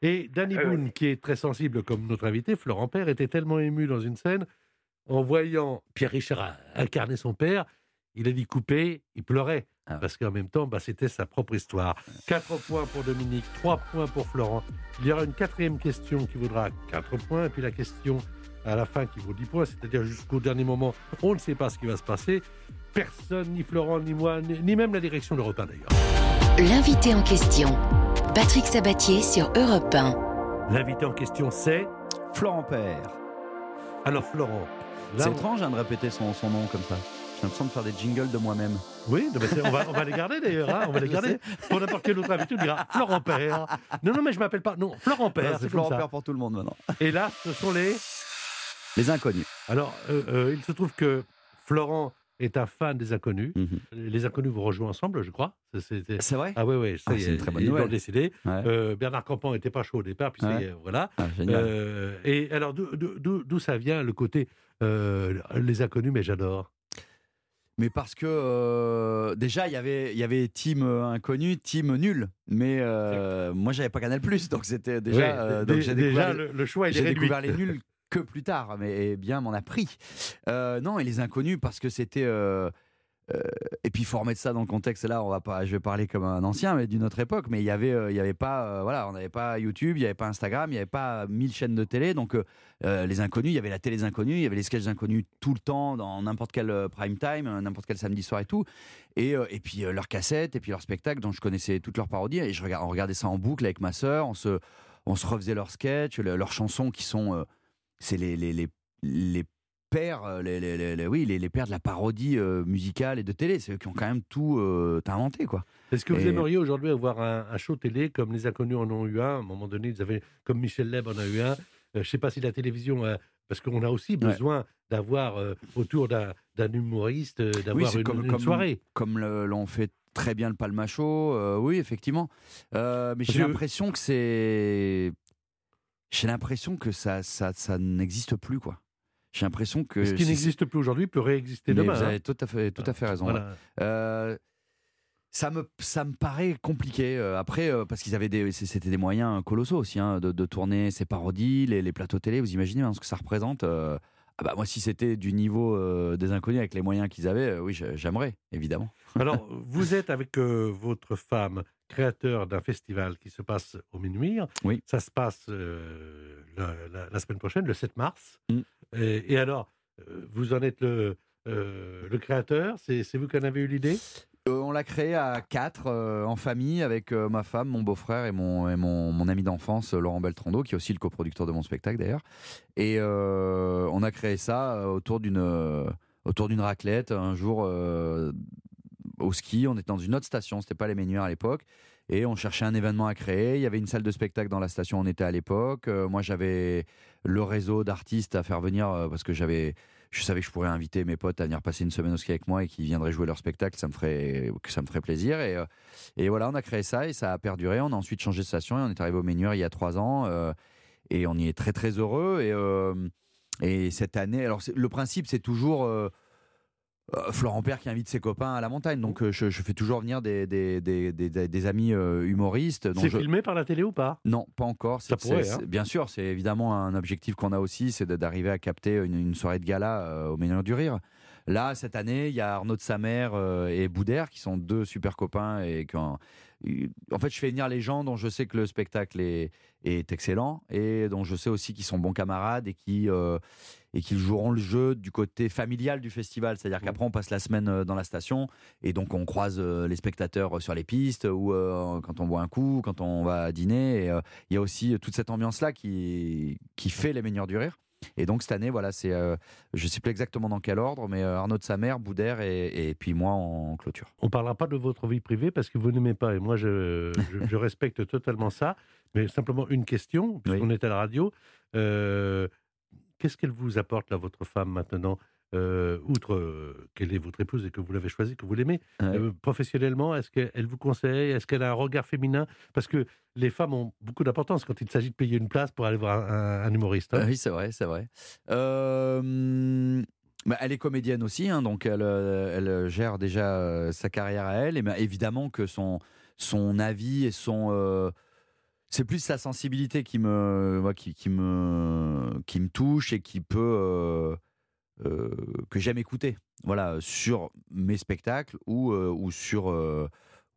Et Danny ah Boone, qui est très sensible comme notre invité, Florent Père, était tellement ému dans une scène, en voyant Pierre Richard incarner son père, il a dit couper, il pleurait. Ah parce qu'en même temps, bah, c'était sa propre histoire. Quatre points pour Dominique, trois points pour Florent. Il y aura une quatrième question qui vaudra quatre points, et puis la question à la fin qui vaut 10 points, c'est-à-dire jusqu'au dernier moment, on ne sait pas ce qui va se passer. Personne, ni Florent, ni moi, ni, même la direction de repas d'ailleurs. L'invité en question, Patrick Sabatier sur Europe 1. L'invité en question, c'est Florent Père. Alors Florent. C'est étrange hein, de répéter son, son nom comme ça. J'ai l'impression de faire des jingles de moi-même. Oui, on, va, on, va, les garder d'ailleurs. Hein, on va les garder. Pour n'importe quel autre invité, on dira Florent Père. Non, non, mais je m'appelle pas. Non, Florent Père. C'est Florent Père pour tout le monde maintenant. Et là, ce sont les. Les inconnus. Alors, euh, euh, il se trouve que Florent est un fan des inconnus. Mhm. Les inconnus vous rejouent ensemble, je crois. C'est vrai Ah oui, oui, ah, c'est une très bonne nouvelle. décidé. Euh, Bernard Campan n'était pas chaud au départ, puis voilà. Ah, et alors, d'où ça vient le côté les inconnus, mais j'adore? Mais parce que déjà il y avait il y avait team inconnu, team nul, mais moi j'avais pas Canal Plus, donc c'était déjà, déjà le, choix J'ai découvert les nuls que plus tard, mais eh bien m'en a pris. Euh, non, et les inconnus, parce que c'était. Euh, euh, et puis il faut ça dans le contexte. Là, on va pas, je vais parler comme un ancien, mais d'une autre époque. Mais il y avait, avait pas, voilà, on n'avait pas YouTube, il n'y avait pas Instagram, il n'y avait pas mille chaînes de télé. Donc les inconnus, il y avait la télé des inconnus, il y avait les sketchs inconnus tout le temps, dans n'importe quel prime time, n'importe quel samedi soir et tout. Et, et puis leurs cassettes, et puis leurs spectacles, dont je connaissais toutes leurs parodies. Et je regardais, on regardait ça en boucle avec ma sœur. On se, on se refaisait leurs sketchs, leurs chansons qui sont c'est les, les, les, les pères, euh, les, les, oui, les, pères de la parodie euh, musicale et de télé. C'est eux qui ont quand même tout euh, inventé, quoi. Est-ce que vous aimeriez aujourd'hui avoir un, show télé comme les inconnus en ont eu un? À un moment donné, ils avaient, comme Michel Leb en a eu un. je ne sais pas si la télévision, parce qu'on a aussi besoin d'avoir autour d'un humoriste, d'avoir une, comme, soirée. Comme l'ont fait très bien le Palmacho, oui, effectivement. mais j'ai l'impression que c'est j'ai l'impression que ça, ça, ça n'existe plus, quoi. J'ai l'impression que. Ce qui n'existe plus aujourd'hui peut réexister demain. Vous avez hein. tout à fait, tout à fait raison. Euh, ça me, ça me paraît compliqué. Euh, après, euh, parce qu'ils avaient des, c'était des moyens colossaux aussi hein, de, de, tourner ces parodies, les, les, plateaux télé. Vous imaginez hein, ce que ça représente ah bah moi, si c'était du niveau des inconnus avec les moyens qu'ils avaient, oui, j'aimerais, évidemment. Alors, vous êtes avec votre femme créateur d'un festival qui se passe au minuit. Oui. Ça se passe euh, la, semaine prochaine, le 7 mars. Mm. Et, alors, euh, vous en êtes le, euh, le créateur? C'est vous qui en avez eu l'idée? On l'a créé à quatre, en famille, avec ma femme, mon beau-frère et, mon, et mon, mon ami d'enfance, Laurent Beltrando, qui est aussi le coproducteur de mon spectacle d'ailleurs. Et on a créé ça autour d'une autour d'une raclette un jour au ski. On était dans une autre station, c'était pas les Ménuires à l'époque. Et on cherchait un événement à créer. Il y avait une salle de spectacle dans la station où on était à l'époque. Euh, moi, j'avais le réseau d'artistes à faire venir euh, parce que j'avais, je savais que je pourrais inviter mes potes à venir passer une semaine au ski avec moi et qu'ils viendraient jouer leur spectacle. Ça me ferait, ça me ferait plaisir. Et, euh, et voilà, on a créé ça et ça a perduré. On a ensuite changé de station et on est arrivé au Ménuires il y a trois ans. et on y est très très heureux. Et, et cette année, alors le principe, c'est toujours euh, Florent Père qui invite ses copains à la montagne. Donc euh, je, fais toujours venir des, des, amis euh, humoristes. C'est filmé par la télé ou pas? Non, pas encore. Ça pourrait, hein. Bien sûr, c'est évidemment un objectif qu'on a aussi, c'est d'arriver à capter une, soirée de gala au Ménage du Rire. Là, cette année, il y a Arnaud de Samer et Boudère qui sont deux super copains et en fait, je fais venir les gens dont je sais que le spectacle est, est excellent et dont je sais aussi qu'ils sont bons camarades et qui euh, et qu'ils joueront le jeu du côté familial du festival. C'est-à-dire mmh. qu'après, on passe la semaine euh, dans la station et donc on croise euh, les spectateurs sur les pistes ou quand on boit un coup, quand on va dîner. Il y a aussi toute cette ambiance-là qui, qui fait les meilleurs du rire. Et donc cette année, voilà, c'est, euh, je ne sais plus exactement dans quel ordre, mais euh, Arnaud de sa mère, Boudère et, puis moi en clôture. On ne parlera pas de votre vie privée parce que vous n'aimez pas, et moi je, je, respecte totalement ça, mais simplement une question, puisqu'on est à la radio. Euh, qu'est-ce qu'elle vous apporte, là, votre femme, maintenant? Euh, outre euh, qu'elle est votre épouse et que vous l'avez choisie, que vous l'aimez, euh, professionnellement, est-ce qu'elle vous conseille Est-ce qu'elle a un regard féminin? Parce que les femmes ont beaucoup d'importance quand il s'agit de payer une place pour aller voir un, humoriste. Hein. oui, c'est vrai, c'est vrai. Bah, elle est comédienne aussi, hein, donc elle, elle, gère déjà sa carrière à elle. Et bah, évidemment que son, son avis et son c'est plus sa sensibilité qui me, qui, qui, me, qui me touche et qui peut euh, que j'aime écouter. Voilà, sur mes spectacles ou, euh, ou sur euh,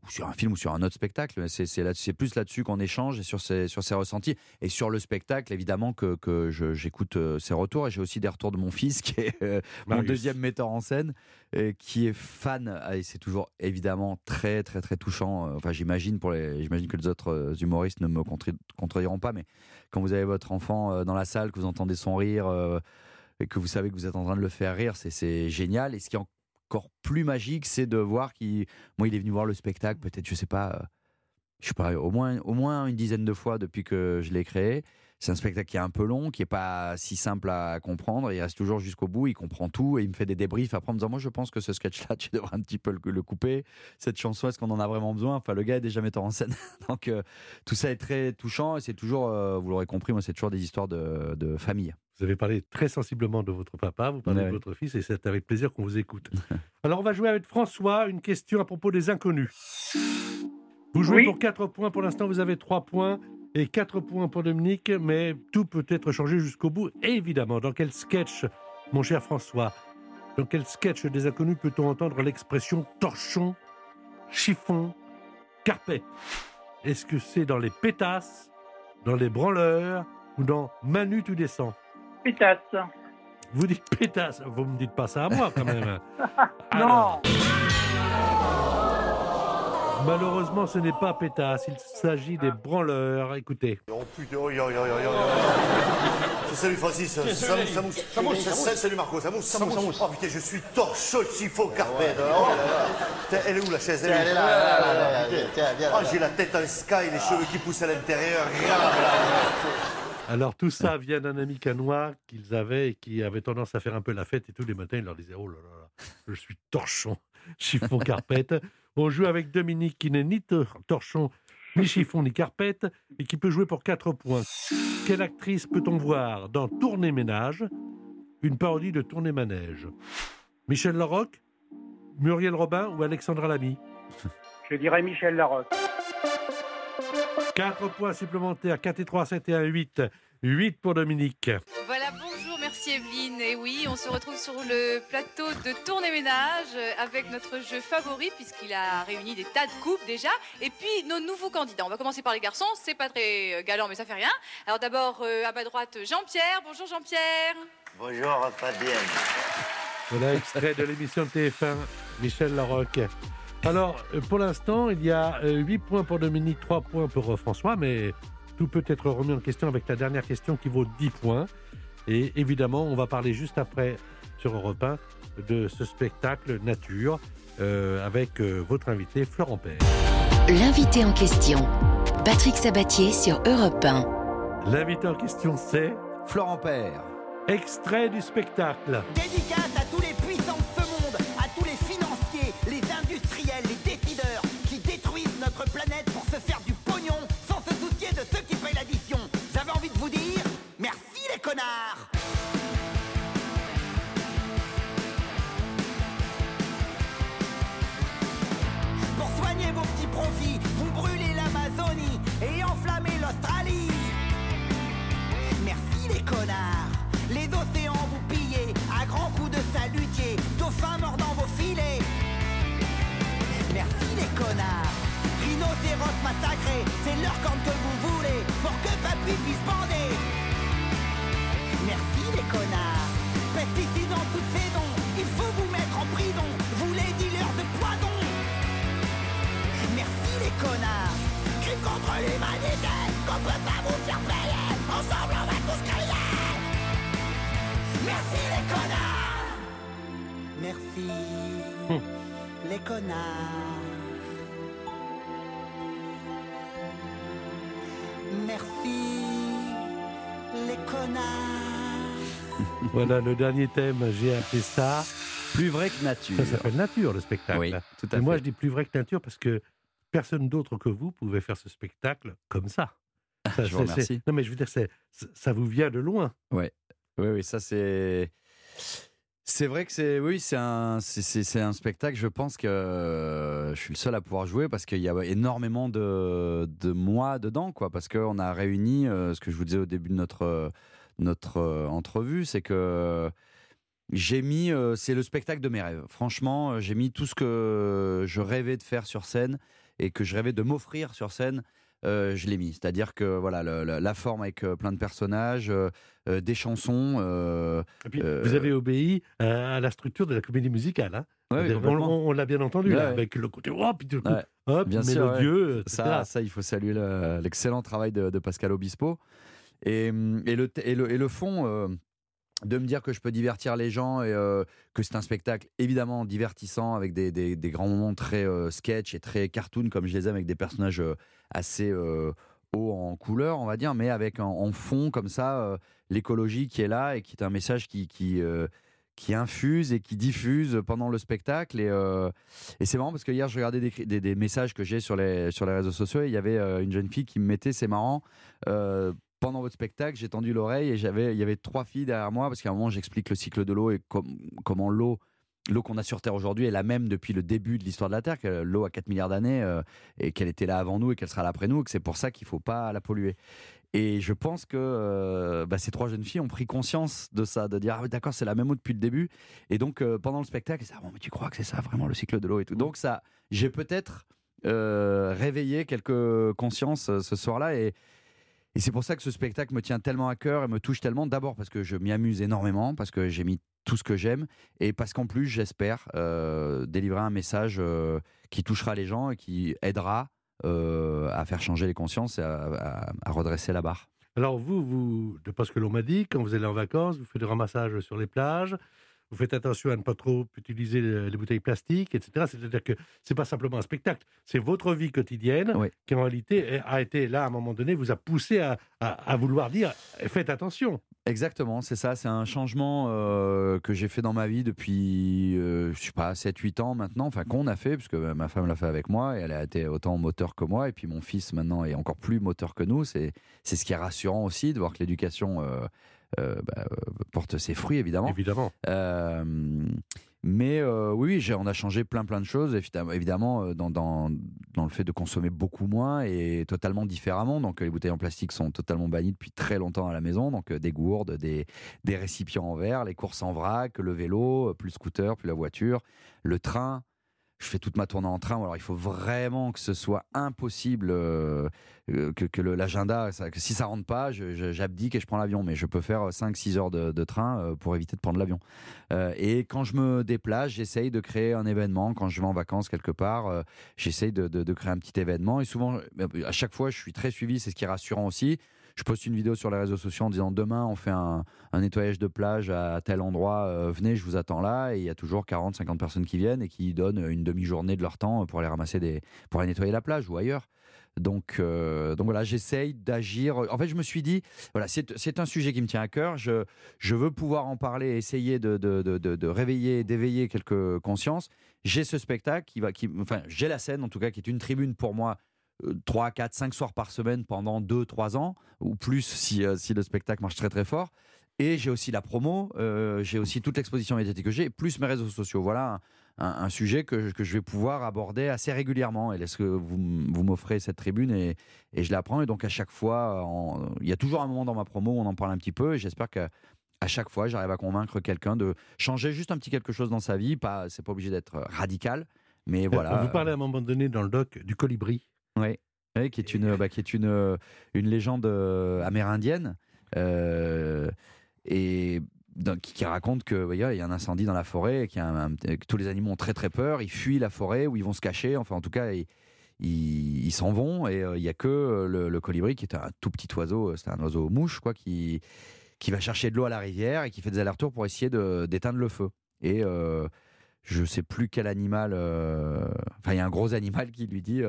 ou sur un film ou sur un autre spectacle. C'est, c'est, plus là-dessus qu'on échange et sur ses, sur ses ressentis. Et sur le spectacle, évidemment, que, que j'écoute ses retours. Et j'ai aussi des retours de mon fils, qui est mon deuxième metteur en scène, qui est fan. Et c'est toujours évidemment très, très, très touchant. Enfin, j'imagine, pour les, j'imagine que les autres humoristes ne me contrediront pas, mais quand vous avez votre enfant dans la salle, que vous entendez son rire et que vous savez que vous êtes en train de le faire rire, c'est génial. Et ce qui est encore plus magique, c'est de voir qu'il. Moi, il est venu voir le spectacle, peut-être, je sais pas, euh, je sais pas, au moins, au moins une dizaine de fois depuis que je l'ai créé. C'est un spectacle qui est un peu long, qui est pas si simple à comprendre. Il reste toujours jusqu'au bout, il comprend tout et il me fait des débriefs après en me disant Moi, je pense que ce sketch-là, tu devrais un petit peu le, couper. Cette chanson, est-ce qu'on en a vraiment besoin? Enfin, le gars est déjà metteur en scène. Donc, euh, tout ça est très touchant et c'est toujours, euh, vous l'aurez compris, moi, c'est toujours des histoires de, de famille. Vous avez parlé très sensiblement de votre papa, vous parlez de votre fils, et c'est avec plaisir qu'on vous écoute. Alors, on va jouer avec François, une question à propos des inconnus. Vous jouez pour 4 points, pour l'instant vous avez 3 points, et 4 points pour Dominique, mais tout peut être changé jusqu'au bout. évidemment, dans quel sketch, mon cher François, dans quel sketch des inconnus peut-on entendre l'expression torchon, chiffon, carpet Est-ce que c'est dans les pétasses, dans les branleurs, ou dans Manu, tu descends Pétasse. Vous dites pétasse, vous me dites pas ça à moi quand même. non. Malheureusement, ce n'est pas pétasse, il s'agit des branleurs. Écoutez. Oh putain, oh, oh, Salut Francis, ça, mousse. Ça mousse. Salut Marco, ça mousse. Ça mousse. Oh putain, je suis torche chiffon carpet. Elle est où la chaise? Elle est là. Oh, j'ai la tête en sky, les cheveux qui poussent à l'intérieur. Alors tout ça vient d'un ami canois qu'ils avaient et qui avait tendance à faire un peu la fête et tous les matins il leur disait oh là là, je suis torchon, chiffon carpette. On joue avec Dominique qui n'est ni torchon, ni chiffon, ni carpette et qui peut jouer pour 4 points. Quelle actrice peut-on voir dans Tournée Ménage, une parodie de Tournée Manège? Michel Larocque, Muriel Robin ou Alexandra Lamy? Je dirais Michel Larocque. 4 points supplémentaires, 4 et 3, 7 et 1, 8. 8 pour Dominique. Et oui, on se retrouve sur le plateau de Tournée Ménage avec notre jeu favori, puisqu'il a réuni des tas de coupes déjà. Et puis nos nouveaux candidats. On va commencer par les garçons, c'est pas très euh, galant, mais ça fait rien. Alors d'abord, euh, à ma droite, Jean-Pierre. Bonjour Jean-Pierre. Bonjour Fabienne. Voilà, extrait de l'émission de TF1, Michel Larocque. Alors, euh, pour l'instant, il y a 8 euh, points pour Dominique, 3 points pour François, mais tout peut être remis en question avec la dernière question qui vaut 10 points. Et évidemment, on va parler juste après sur Europe 1 de ce spectacle nature avec votre invité Florent Père. L'invité en question, Patrick Sabatier sur Europe 1. L'invité en question, c'est Florent Père. Extrait du spectacle. Dédicace à Voilà le dernier thème, j'ai appelé ça. Plus vrai que nature. Ça s'appelle nature le spectacle. Oui, tout à Et fait. moi je dis plus vrai que nature parce que personne d'autre que vous pouvait faire ce spectacle comme ça. ça je vous remercie. Non mais je veux dire, ça vous vient de loin. Ouais. Oui, oui, ça c'est. C'est vrai que c'est oui, c'est un c'est un spectacle. Je pense que euh, je suis le seul à pouvoir jouer parce qu'il y a énormément de de moi dedans, quoi. Parce qu'on a réuni euh, ce que je vous disais au début de notre notre euh, entrevue, c'est que j'ai mis c'est le spectacle de mes rêves. Franchement, j'ai mis tout ce que je rêvais de faire sur scène et que je rêvais de m'offrir sur scène. Euh, je l'ai mis. C'est-à-dire que voilà, la forme avec euh, plein de personnages, euh, des chansons. vous avez obéi à la structure de la comédie musicale. Hein on, l'a bien entendu, avec le côté oh, puis coup, hop, bien mélodieux. ça, ça, il faut saluer l'excellent travail de, Pascal Obispo. Et, et, le, fond de me dire que je peux divertir les gens et que c'est un spectacle évidemment divertissant avec des, grands moments très sketch et très cartoon comme je les aime avec des personnages assez euh, haut en couleur, on va dire, mais avec en, fond comme ça euh, l'écologie qui est là et qui est un message qui, qui, euh, qui infuse et qui diffuse pendant le spectacle. Et, et c'est marrant parce que hier, je regardais des, des, messages que j'ai sur les, sur les réseaux sociaux et il y avait une jeune fille qui me mettait, c'est marrant. Pendant votre spectacle, j'ai tendu l'oreille et j'avais, il y avait trois filles derrière moi parce qu'à un moment, j'explique le cycle de l'eau et comment l'eau l'eau qu'on a sur Terre aujourd'hui est la même depuis le début de l'histoire de la Terre, que l'eau a 4 milliards d'années euh, et qu'elle était là avant nous et qu'elle sera là après nous, et que c'est pour ça qu'il faut pas la polluer. Et je pense que euh, bah, ces trois jeunes filles ont pris conscience de ça, de dire ah d'accord c'est la même eau depuis le début. Et donc euh, pendant le spectacle, ça, ah, bon, mais tu crois que c'est ça vraiment le cycle de l'eau et tout. Donc ça, j'ai peut-être réveillé quelques consciences ce soir-là et et c'est pour ça que ce spectacle me tient tellement à cœur et me touche tellement. D'abord parce que je m'y amuse énormément, parce que j'ai mis tout ce que j'aime, et parce qu'en plus, j'espère euh, délivrer un message euh, qui touchera les gens et qui aidera euh, à faire changer les consciences et à, redresser la barre. Alors vous, de ce que l'on m'a dit, quand vous allez en vacances, vous faites du ramassage sur les plages, vous faites attention à ne pas trop utiliser les, bouteilles plastiques, etc. C'est-à-dire que c'est pas simplement un spectacle, c'est votre vie quotidienne qui en réalité a été là à un moment donné, vous a poussé à, vouloir dire faites attention. Exactement, c'est ça, c'est un changement euh, que j'ai fait dans ma vie depuis, euh, je sais pas, 7-8 ans maintenant, enfin qu'on a fait, puisque ma femme l'a fait avec moi, et elle a été autant moteur que moi, et puis mon fils maintenant est encore plus moteur que nous, c'est ce qui est rassurant aussi de voir que l'éducation euh, euh, bah, euh, porte ses fruits, évidemment. Évidemment. Euh, mais oui, on a changé plein plein de choses, évidemment, dans, dans, dans, le fait de consommer beaucoup moins et totalement différemment. Donc les bouteilles en plastique sont totalement bannies depuis très longtemps à la maison. Donc des gourdes, des, des récipients en verre, les courses en vrac, le vélo, plus le scooter, plus la voiture, le train. Je fais toute ma tournée en train. Alors il faut vraiment que ce soit impossible euh, euh, que, l'agenda, que si ça rentre pas, j'abdique et je prends l'avion. Mais je peux faire 5-6 heures de, train euh, pour éviter de prendre l'avion. et quand je me déplace, j'essaye de créer un événement. Quand je vais en vacances quelque part, j'essaye de, créer un petit événement. Et souvent, à chaque fois, je suis très suivi. C'est ce qui est rassurant aussi je poste une vidéo sur les réseaux sociaux en disant demain on fait un, nettoyage de plage à tel endroit, euh, venez, je vous attends là. Et il y a toujours 40, 50 personnes qui viennent et qui donnent une demi-journée de leur temps pour aller ramasser des, pour aller nettoyer la plage ou ailleurs. Donc, euh, donc voilà, j'essaye d'agir. En fait, je me suis dit, voilà, c'est un sujet qui me tient à cœur. Je, je veux pouvoir en parler, essayer de, de, de, de réveiller, d'éveiller quelques consciences. J'ai ce spectacle qui va, qui, enfin, j'ai la scène en tout cas qui est une tribune pour moi 3, 4, 5 soirs par semaine pendant 2, 3 ans, ou plus si, euh, si le spectacle marche très très fort. Et j'ai aussi la promo, euh, j'ai aussi toute l'exposition médiatique que j'ai, plus mes réseaux sociaux. Voilà un, sujet que, que, je vais pouvoir aborder assez régulièrement. Et est-ce que vous, vous m'offrez cette tribune et, et je la prends? Et donc à chaque fois, il y a toujours un moment dans ma promo où on en parle un petit peu. Et j'espère que à chaque fois, j'arrive à convaincre quelqu'un de changer juste un petit quelque chose dans sa vie. Pas, c'est pas obligé d'être radical, mais euh, voilà. Vous parlez à un moment donné dans le doc du colibri. Oui, qui est une, bah, qui est une, euh, une légende euh, amérindienne. Euh, et qui, raconte que il y a un incendie dans la forêt, que tous les animaux ont très très peur, ils fuient la forêt où ils vont se cacher. Enfin, en tout cas, ils, ils s'en vont et il n'y a que le, colibri qui est un tout petit oiseau, c'est un oiseau mouche quoi, qui qui va chercher de l'eau à la rivière et qui fait des allers-retours pour essayer d'éteindre le feu. Et je sais plus quel animal. Enfin, il y a un gros animal qui lui dit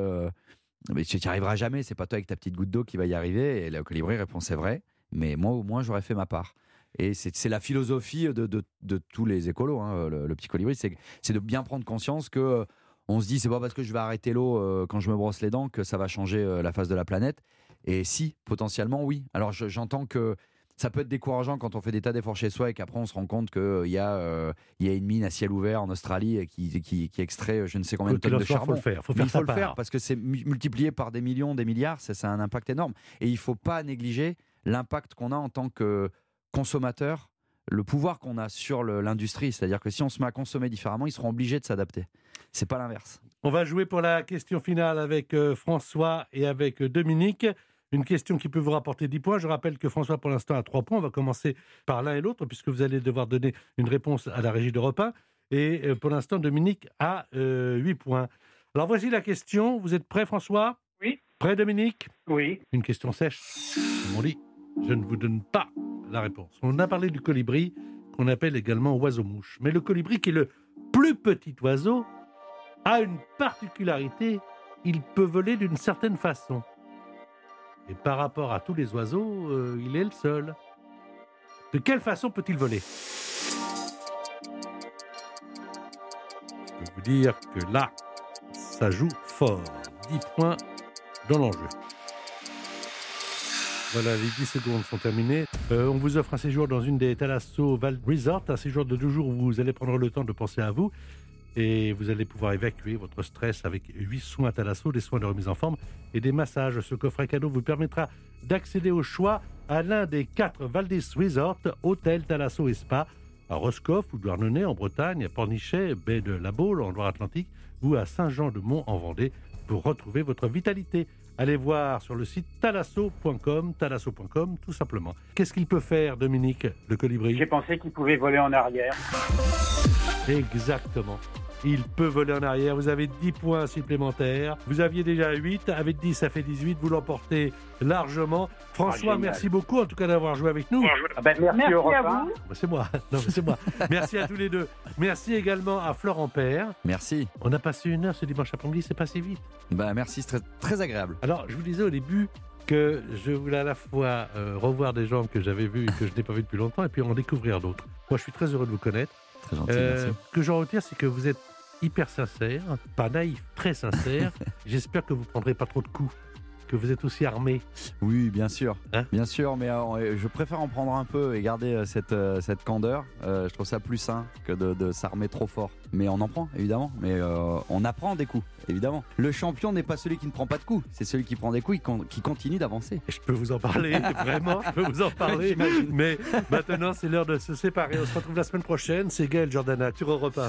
mais tu n'y arriveras jamais, c'est pas toi avec ta petite goutte d'eau qui va y arriver. Et le colibri répond c'est vrai, mais moi au moins j'aurais fait ma part. Et c'est la philosophie de, de, de, tous les écolos, hein, le, petit colibri, c'est de bien prendre conscience que on se dit c'est pas parce que je vais arrêter l'eau euh, quand je me brosse les dents que ça va changer euh, la face de la planète. Et si, potentiellement oui. Alors j'entends que ça peut être décourageant quand on fait des tas d'efforts chez soi et qu'après on se rend compte qu'il euh, y, a, euh, il y a une mine à ciel ouvert en Australie qui, qui, qui extrait euh, je ne sais combien de tonnes de charbon. Il faut le faire, faut faire il faut le faire parce que c'est multiplié par des millions, des milliards, ça, a un impact énorme. Et il ne faut pas négliger l'impact qu'on a en tant que consommateur, le pouvoir qu'on a sur l'industrie. C'est-à-dire que si on se met à consommer différemment, ils seront obligés de s'adapter. C'est pas l'inverse. On va jouer pour la question finale avec François et avec Dominique. Une question qui peut vous rapporter 10 points. Je rappelle que François, pour l'instant, a 3 points. On va commencer par l'un et l'autre, puisque vous allez devoir donner une réponse à la régie d'Europe 1. Et euh, pour l'instant, Dominique a 8 euh, points. Alors voici la question. Vous êtes prêt, François? Oui. Prêt, Dominique? Oui. Une question sèche. Mon lit, je ne vous donne pas la réponse. On a parlé du colibri, qu'on appelle également oiseau-mouche. Mais le colibri, qui est le plus petit oiseau, a une particularité. Il peut voler d'une certaine façon. Et par rapport à tous les oiseaux, euh, il est le seul. De quelle façon peut-il voler? Je peux vous dire que là, ça joue fort. 10 points dans l'enjeu. Voilà, les 10 secondes sont terminées. Euh, on vous offre un séjour dans une des Thalasso Val Resort, un séjour de deux jours où vous allez prendre le temps de penser à vous et vous allez pouvoir évacuer votre stress avec 8 soins Thalasso, des soins de remise en forme et des massages. Ce coffret cadeau vous permettra d'accéder au choix à l'un des quatre Valdis Resort, hôtel Thalasso et Spa, à Roscoff ou Douarnenez en Bretagne, à Pornichet, baie de la Baule en Loire-Atlantique ou à Saint-Jean-de-Mont en Vendée pour retrouver votre vitalité. Allez voir sur le site talasso.com, talasso.com tout simplement. Qu'est-ce qu'il peut faire, Dominique, le colibri? J'ai pensé qu'il pouvait voler en arrière. Exactement. Il peut voler en arrière. Vous avez 10 points supplémentaires. Vous aviez déjà 8. Avec 10, ça fait 18. Vous l'emportez largement. François, ah, merci beaucoup en tout cas d'avoir joué avec nous. Ah ben, merci, à vous. Bah, c'est moi. Non, c'est moi. merci à tous les deux. Merci également à Florent Père. Merci. On a passé une heure ce dimanche après-midi. C'est passé vite. Bah, merci. C'est très, très agréable. Alors, je vous disais au début que je voulais à la fois euh, revoir des gens que j'avais vus et que je n'ai pas vus depuis longtemps et puis en découvrir d'autres. Moi, je suis très heureux de vous connaître. Très gentil, euh, merci. Ce que j'en retire, c'est que vous êtes hyper sincère, pas naïf, très sincère. J'espère que vous prendrez pas trop de coups que vous êtes aussi armé. Oui, bien sûr. Hein bien sûr, mais euh, je préfère en prendre un peu et garder euh, cette, euh, cette candeur. je trouve ça plus sain que de, s'armer trop fort. Mais on en prend, évidemment. Mais on apprend des coups, évidemment. Le champion n'est pas celui qui ne prend pas de coups, c'est celui qui prend des coups et qui continue d'avancer. Je peux vous en parler, vraiment, je peux vous en parler. mais maintenant, c'est l'heure de se séparer. On se retrouve la semaine prochaine. C'est Gaël Jordana Europe 1.